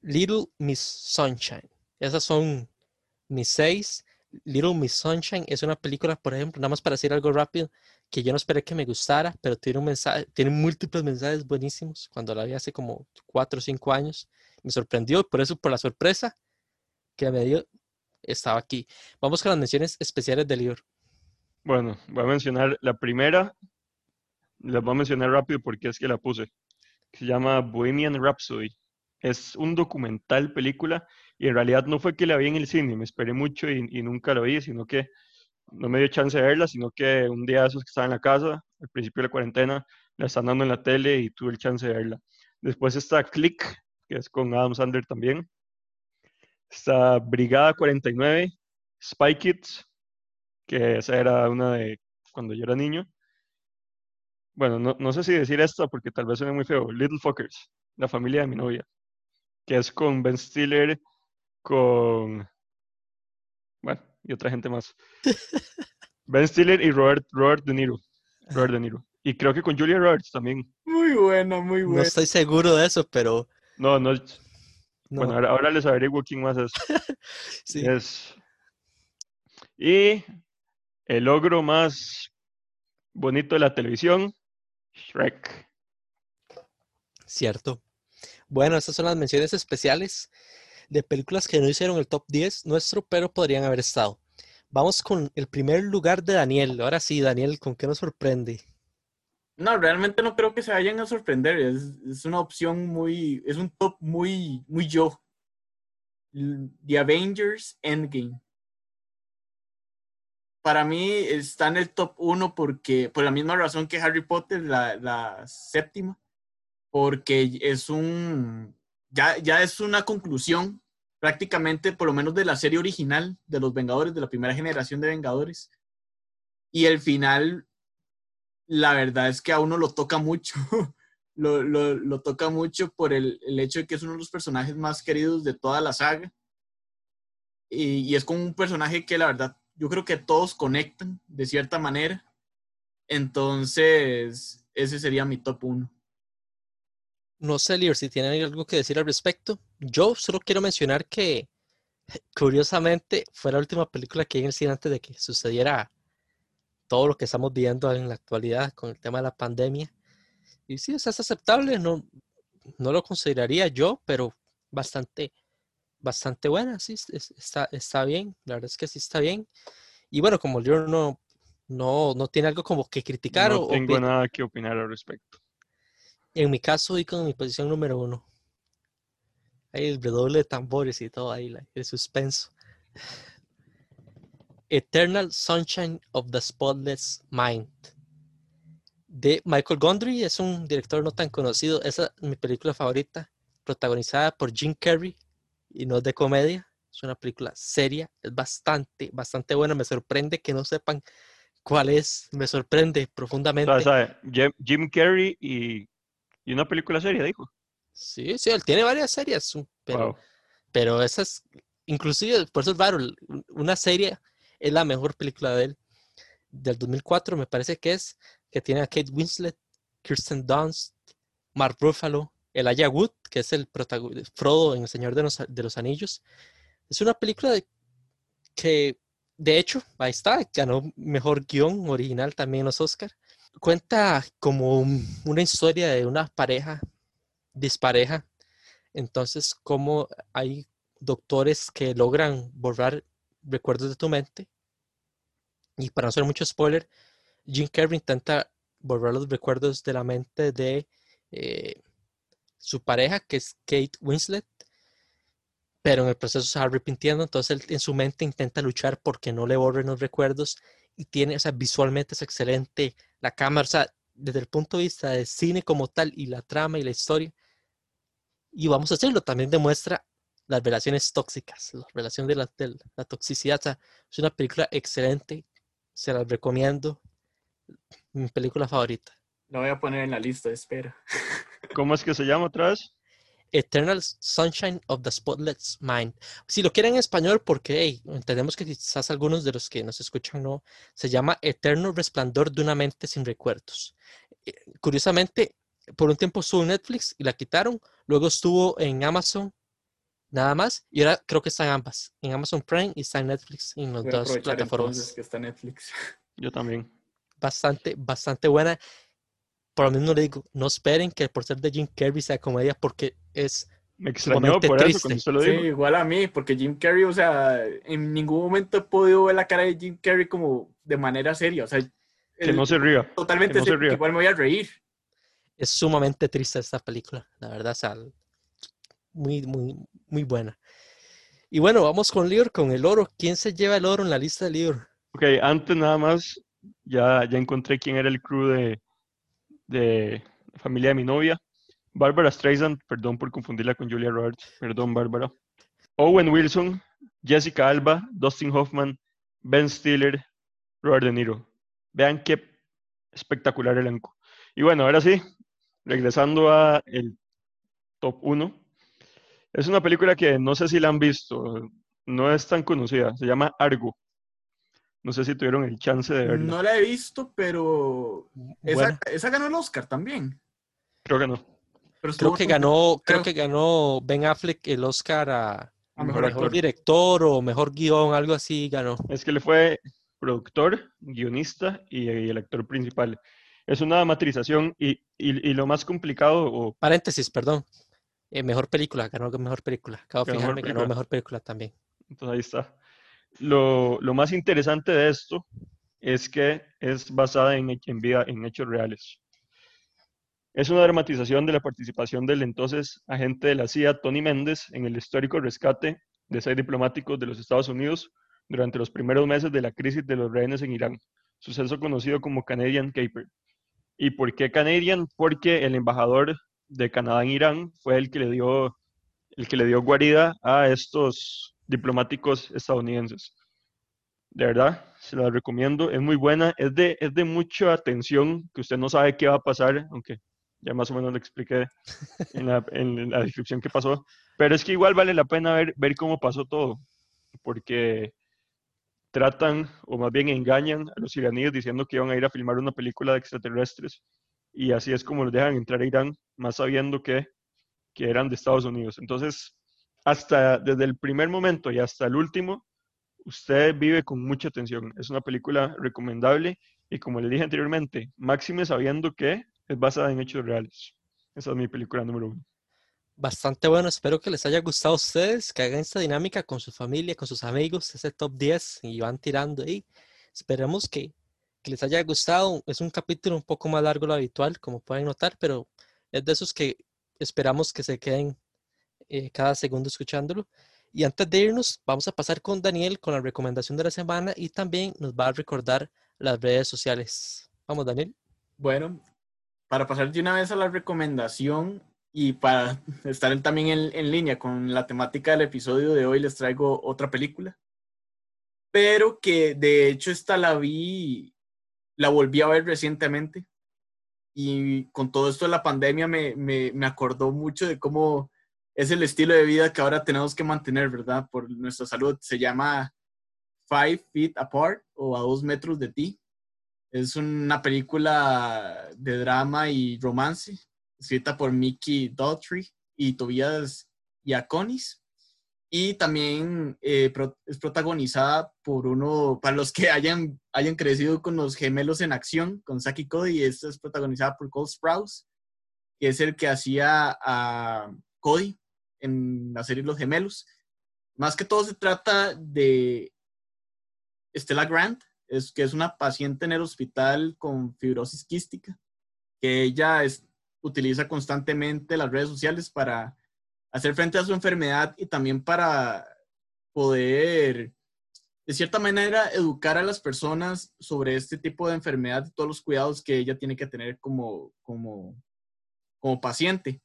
Little Miss Sunshine. Esas son mis seis. Little Miss Sunshine es una película, por ejemplo, nada más para decir algo rápido, que yo no esperé que me gustara, pero tiene un mensaje, tiene múltiples mensajes buenísimos. Cuando la vi hace como cuatro o cinco años, me sorprendió por eso, por la sorpresa que me dio, estaba aquí. Vamos con las menciones especiales del libro. Bueno, voy a mencionar la primera. La voy a mencionar rápido porque es que la puse. Se llama Bohemian Rhapsody. Es un documental película y en realidad no fue que la vi en el cine, me esperé mucho y, y nunca la vi, sino que no me dio chance de verla, sino que un día de esos que estaba en la casa, al principio de la cuarentena, la están dando en la tele y tuve el chance de verla. Después está Click, que es con Adam Sandler también. Está Brigada 49, Spy Kids, que esa era una de cuando yo era niño. Bueno, no, no sé si decir esta porque tal vez suene muy feo. Little Fuckers, la familia de mi novia, que es con Ben Stiller, con... Bueno, y otra gente más. Ben Stiller y Robert, Robert De Niro. Robert De Niro. Y creo que con Julia Roberts también. Muy buena, muy No buena. estoy seguro de eso, pero No, no. no. Bueno, ahora, ahora les averiguo quién más es. sí. Es- Y el logro más bonito de la televisión, Shrek. Cierto. Bueno, estas son las menciones especiales de películas que no hicieron el top 10 nuestro, pero podrían haber estado. Vamos con el primer lugar de Daniel. Ahora sí, Daniel, ¿con qué nos sorprende? No, realmente no creo que se vayan a sorprender. Es, es una opción muy, es un top muy, muy yo. The Avengers Endgame. Para mí está en el top 1 porque, por la misma razón que Harry Potter, la, la séptima, porque es un, ya, ya es una conclusión prácticamente, por lo menos de la serie original de los Vengadores, de la primera generación de Vengadores. Y el final la verdad es que a uno lo toca mucho. lo, toca mucho por el, hecho de que es uno de los personajes más queridos de toda la saga. Y, es como un personaje que la verdad yo creo que todos conectan de cierta manera. Entonces, ese sería mi top 1. No sé, Lior, si tienen algo que decir al respecto. Yo solo quiero mencionar que, curiosamente, fue la última película que vi en el cine antes de que sucediera todo lo que estamos viendo en la actualidad con el tema de la pandemia. Y sí, o sea, es aceptable, no, no lo consideraría yo, pero bastante, bastante buena, sí, está, está bien, la verdad es que sí está bien. Y bueno, como yo no, no, no tiene algo como que criticar. No o, tengo nada que opinar al respecto. En mi caso, y con mi posición número uno. Ahí el redoble de tambores y todo ahí, el suspenso. Eternal Sunshine of the Spotless Mind. De Michael Gondry, es un director no tan conocido. Esa es mi película favorita, protagonizada por Jim Carrey y no de comedia. Es una película seria, es bastante, bastante buena. Me sorprende que no sepan cuál es. Me sorprende profundamente. O Jim Carrey y, y una película seria, dijo. Sí, sí, él tiene varias series, pero, Wow. pero esa es, inclusive, por eso es raro, una serie es la mejor película de él, del 2004 me parece que es, que tiene a Kate Winslet, Kirsten Dunst, Mark Ruffalo, Elijah Wood, que es el protagonista, Frodo en El Señor de los, de los Anillos. Es una película de- que, de hecho, ahí está, ganó mejor guion original también los Oscar. Cuenta como un- una historia de una pareja dispareja. Entonces, como hay doctores que logran borrar recuerdos de tu mente. Y para no hacer mucho spoiler, Jim Carrey intenta borrar los recuerdos de la mente de eh, su pareja, que es Kate Winslet, pero en el proceso se va arrepintiendo, entonces él en su mente intenta luchar porque no le borren los recuerdos y tiene, o sea, visualmente es excelente, la cámara, o sea, desde el punto de vista del cine como tal y la trama y la historia, y vamos a hacerlo, también demuestra las relaciones tóxicas, la relación de la, de la toxicidad, o sea, es una película excelente, se la recomiendo, mi película favorita. La voy a poner en la lista espera. ¿Cómo es que se llama otra vez? Eternal Sunshine of the Spotless Mind. Si lo quieren en español, porque hey, entendemos que quizás algunos de los que nos escuchan no, se llama Eterno Resplandor de una mente sin recuerdos. Eh, Curiosamente, por un tiempo estuvo en Netflix y la quitaron, luego estuvo en Amazon, nada más, y ahora creo que está en ambas, en Amazon Prime y está en Netflix, en las dos plataformas. entonces que está Netflix. Yo también. Bastante, bastante buena. Por lo mismo le digo, no esperen que por ser de Jim Carrey sea comedia, porque es Me extrañó Sumamente por eso triste. cuando usted lo Sí, dijo. igual a mí, porque Jim Carrey, o sea, en ningún momento he podido ver la cara de Jim Carrey como de manera seria. O sea, Que él no se ría. totalmente que no se ría. igual me voy a reír. es sumamente triste esta película, la verdad, o sea, muy, muy, muy buena. Y bueno, vamos con Lior, con el oro. ¿Quién se lleva el oro en la lista de Lior? Ok, antes nada más, ya, ya encontré quién era el crew de, de familia de mi novia. Barbara Streisand, perdón por confundirla con Julia Roberts, perdón Bárbara. Owen Wilson, Jessica Alba, Dustin Hoffman, Ben Stiller, Robert De Niro. Vean qué espectacular elenco. Y bueno, ahora sí, regresando a el top 1. Es una película que no sé si la han visto, no es tan conocida, se llama Argo. No sé si tuvieron el chance de verla. No la he visto, pero esa, esa ganó el Oscar también. Creo que no. Pero Creo que ganó, creo creo. que ganó Ben Affleck el Oscar a a mejor director o mejor guion, algo así ganó. Es que le fue productor, guionista y, y el actor principal. Es una dramatización y, y- y lo más complicado, o Paréntesis, perdón. Eh, mejor película, ganó mejor película. Acabo de mejor fijarme, ganó película. mejor película también. entonces ahí está. Lo, más interesante de esto es que es basada en, en, vida, en hechos reales. Es una dramatización de la participación del entonces agente de la CIA, Tony Méndez, en el histórico rescate de seis diplomáticos de los Estados Unidos durante los primeros meses de la crisis de los rehenes en Irán, suceso conocido como Canadian Caper. ¿Y por qué Canadian? Porque el embajador de Canadá en Irán fue el que le dio, el que le dio guarida a estos diplomáticos estadounidenses. De verdad, se la recomiendo, es muy buena, es de, es de mucha atención, que usted no sabe qué va a pasar, aunque ya más o menos lo expliqué en la, en la descripción que pasó, pero es que igual vale la pena ver, ver cómo pasó todo, porque tratan, o más bien engañan a los iraníes diciendo que iban a ir a filmar una película de extraterrestres, y así es como los dejan entrar a Irán, más sabiendo que, que eran de Estados Unidos. Entonces, hasta desde el primer momento y hasta el último, usted vive con mucha atención. Es una película recomendable y como le dije anteriormente, máxime sabiendo que es basada en hechos reales. Esa es mi película número uno. Bastante bueno, espero que les haya gustado a ustedes, que hagan esta dinámica con su familia, con sus amigos, ese top 10 y van tirando ahí. Esperemos que, que les haya gustado. Es un capítulo un poco más largo de lo habitual, como pueden notar, pero Es de esos que esperamos que se queden eh, cada segundo escuchándolo. Y antes de irnos, vamos a pasar con Daniel con la recomendación de la semana y también nos va a recordar las redes sociales. Vamos, Daniel. Bueno, para pasar de una vez a la recomendación y para estar también en, en línea con la temática del episodio de hoy, les traigo otra película. Pero que de hecho esta la vi, la volví a ver recientemente. Y con todo esto de la pandemia me, me, me acordó mucho de cómo es el estilo de vida que ahora tenemos que mantener, ¿verdad? Por nuestra salud. Se llama Five Feet Apart o A Dos Metros de Ti. Es una película de drama y romance, escrita por Mickey Daughtry y Tobias Yaconis. Y también eh, es protagonizada por uno, para los que hayan, hayan crecido con los gemelos en acción, con Saki Cody, esta es protagonizada por Cole Sprouse, que es el que hacía a Cody en la serie Los Gemelos. Más que todo se trata de Stella Grant, es, que es una paciente en el hospital con fibrosis quística, que ella utiliza constantemente las redes sociales para hacer frente a su enfermedad y también para poder, de cierta manera, educar a las personas sobre este tipo de enfermedad y todos los cuidados que ella tiene que tener como, como, como paciente.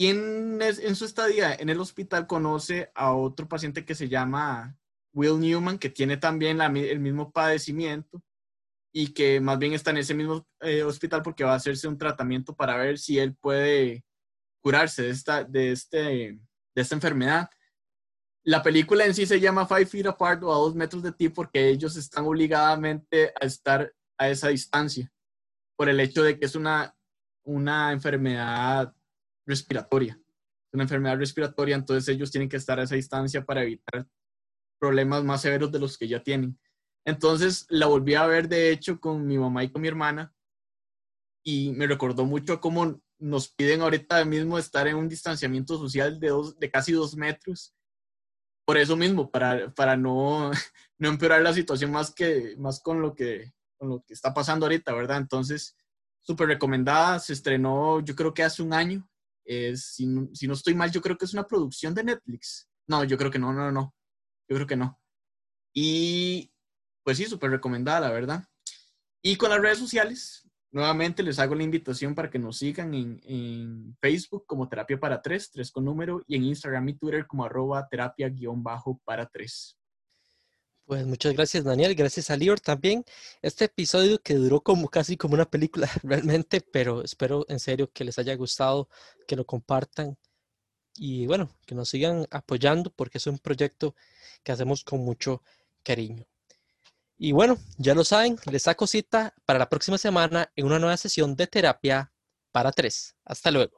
Y en, en, su estadía en el hospital conoce a otro paciente que se llama Will Newman, que tiene también el mismo padecimiento y que más bien está en ese mismo eh, hospital porque va a hacerse un tratamiento para ver si él puede curarse de esta, de, este, de esta enfermedad. La película en sí se llama Five Feet Apart o a dos metros de ti porque ellos están obligadamente a estar a esa distancia por el hecho de que es una, una enfermedad respiratoria. una enfermedad respiratoria, entonces ellos tienen que estar a esa distancia para evitar problemas más severos de los que ya tienen. Entonces la volví a ver, de hecho, con mi mamá y con mi hermana y me recordó mucho cómo nos piden ahorita mismo estar en un distanciamiento social de, dos, de casi dos metros. Por eso mismo, para, para no, no empeorar la situación más, que, más con, lo que, con lo que está pasando ahorita, ¿verdad? Entonces, súper recomendada, se estrenó yo creo que hace un año si, no, estoy mal, yo creo que es una producción de Netflix. No, yo creo que no, no, no. Yo creo que no. Y pues sí, súper recomendada, la verdad. Y con las redes sociales, nuevamente les hago la invitación para que nos sigan en, en Facebook como Terapia para Tres, tres con número, y en Instagram y Twitter como arroba terapia guion bajo para tres. Pues muchas gracias Daniel, gracias a Lior también. Este episodio que duró como casi como una película realmente, pero espero en serio que les haya gustado, que lo compartan y bueno, que nos sigan apoyando porque es un proyecto que hacemos con mucho cariño. Y bueno, ya lo saben, les saco cita para la próxima semana en una nueva sesión de terapia para tres. Hasta luego.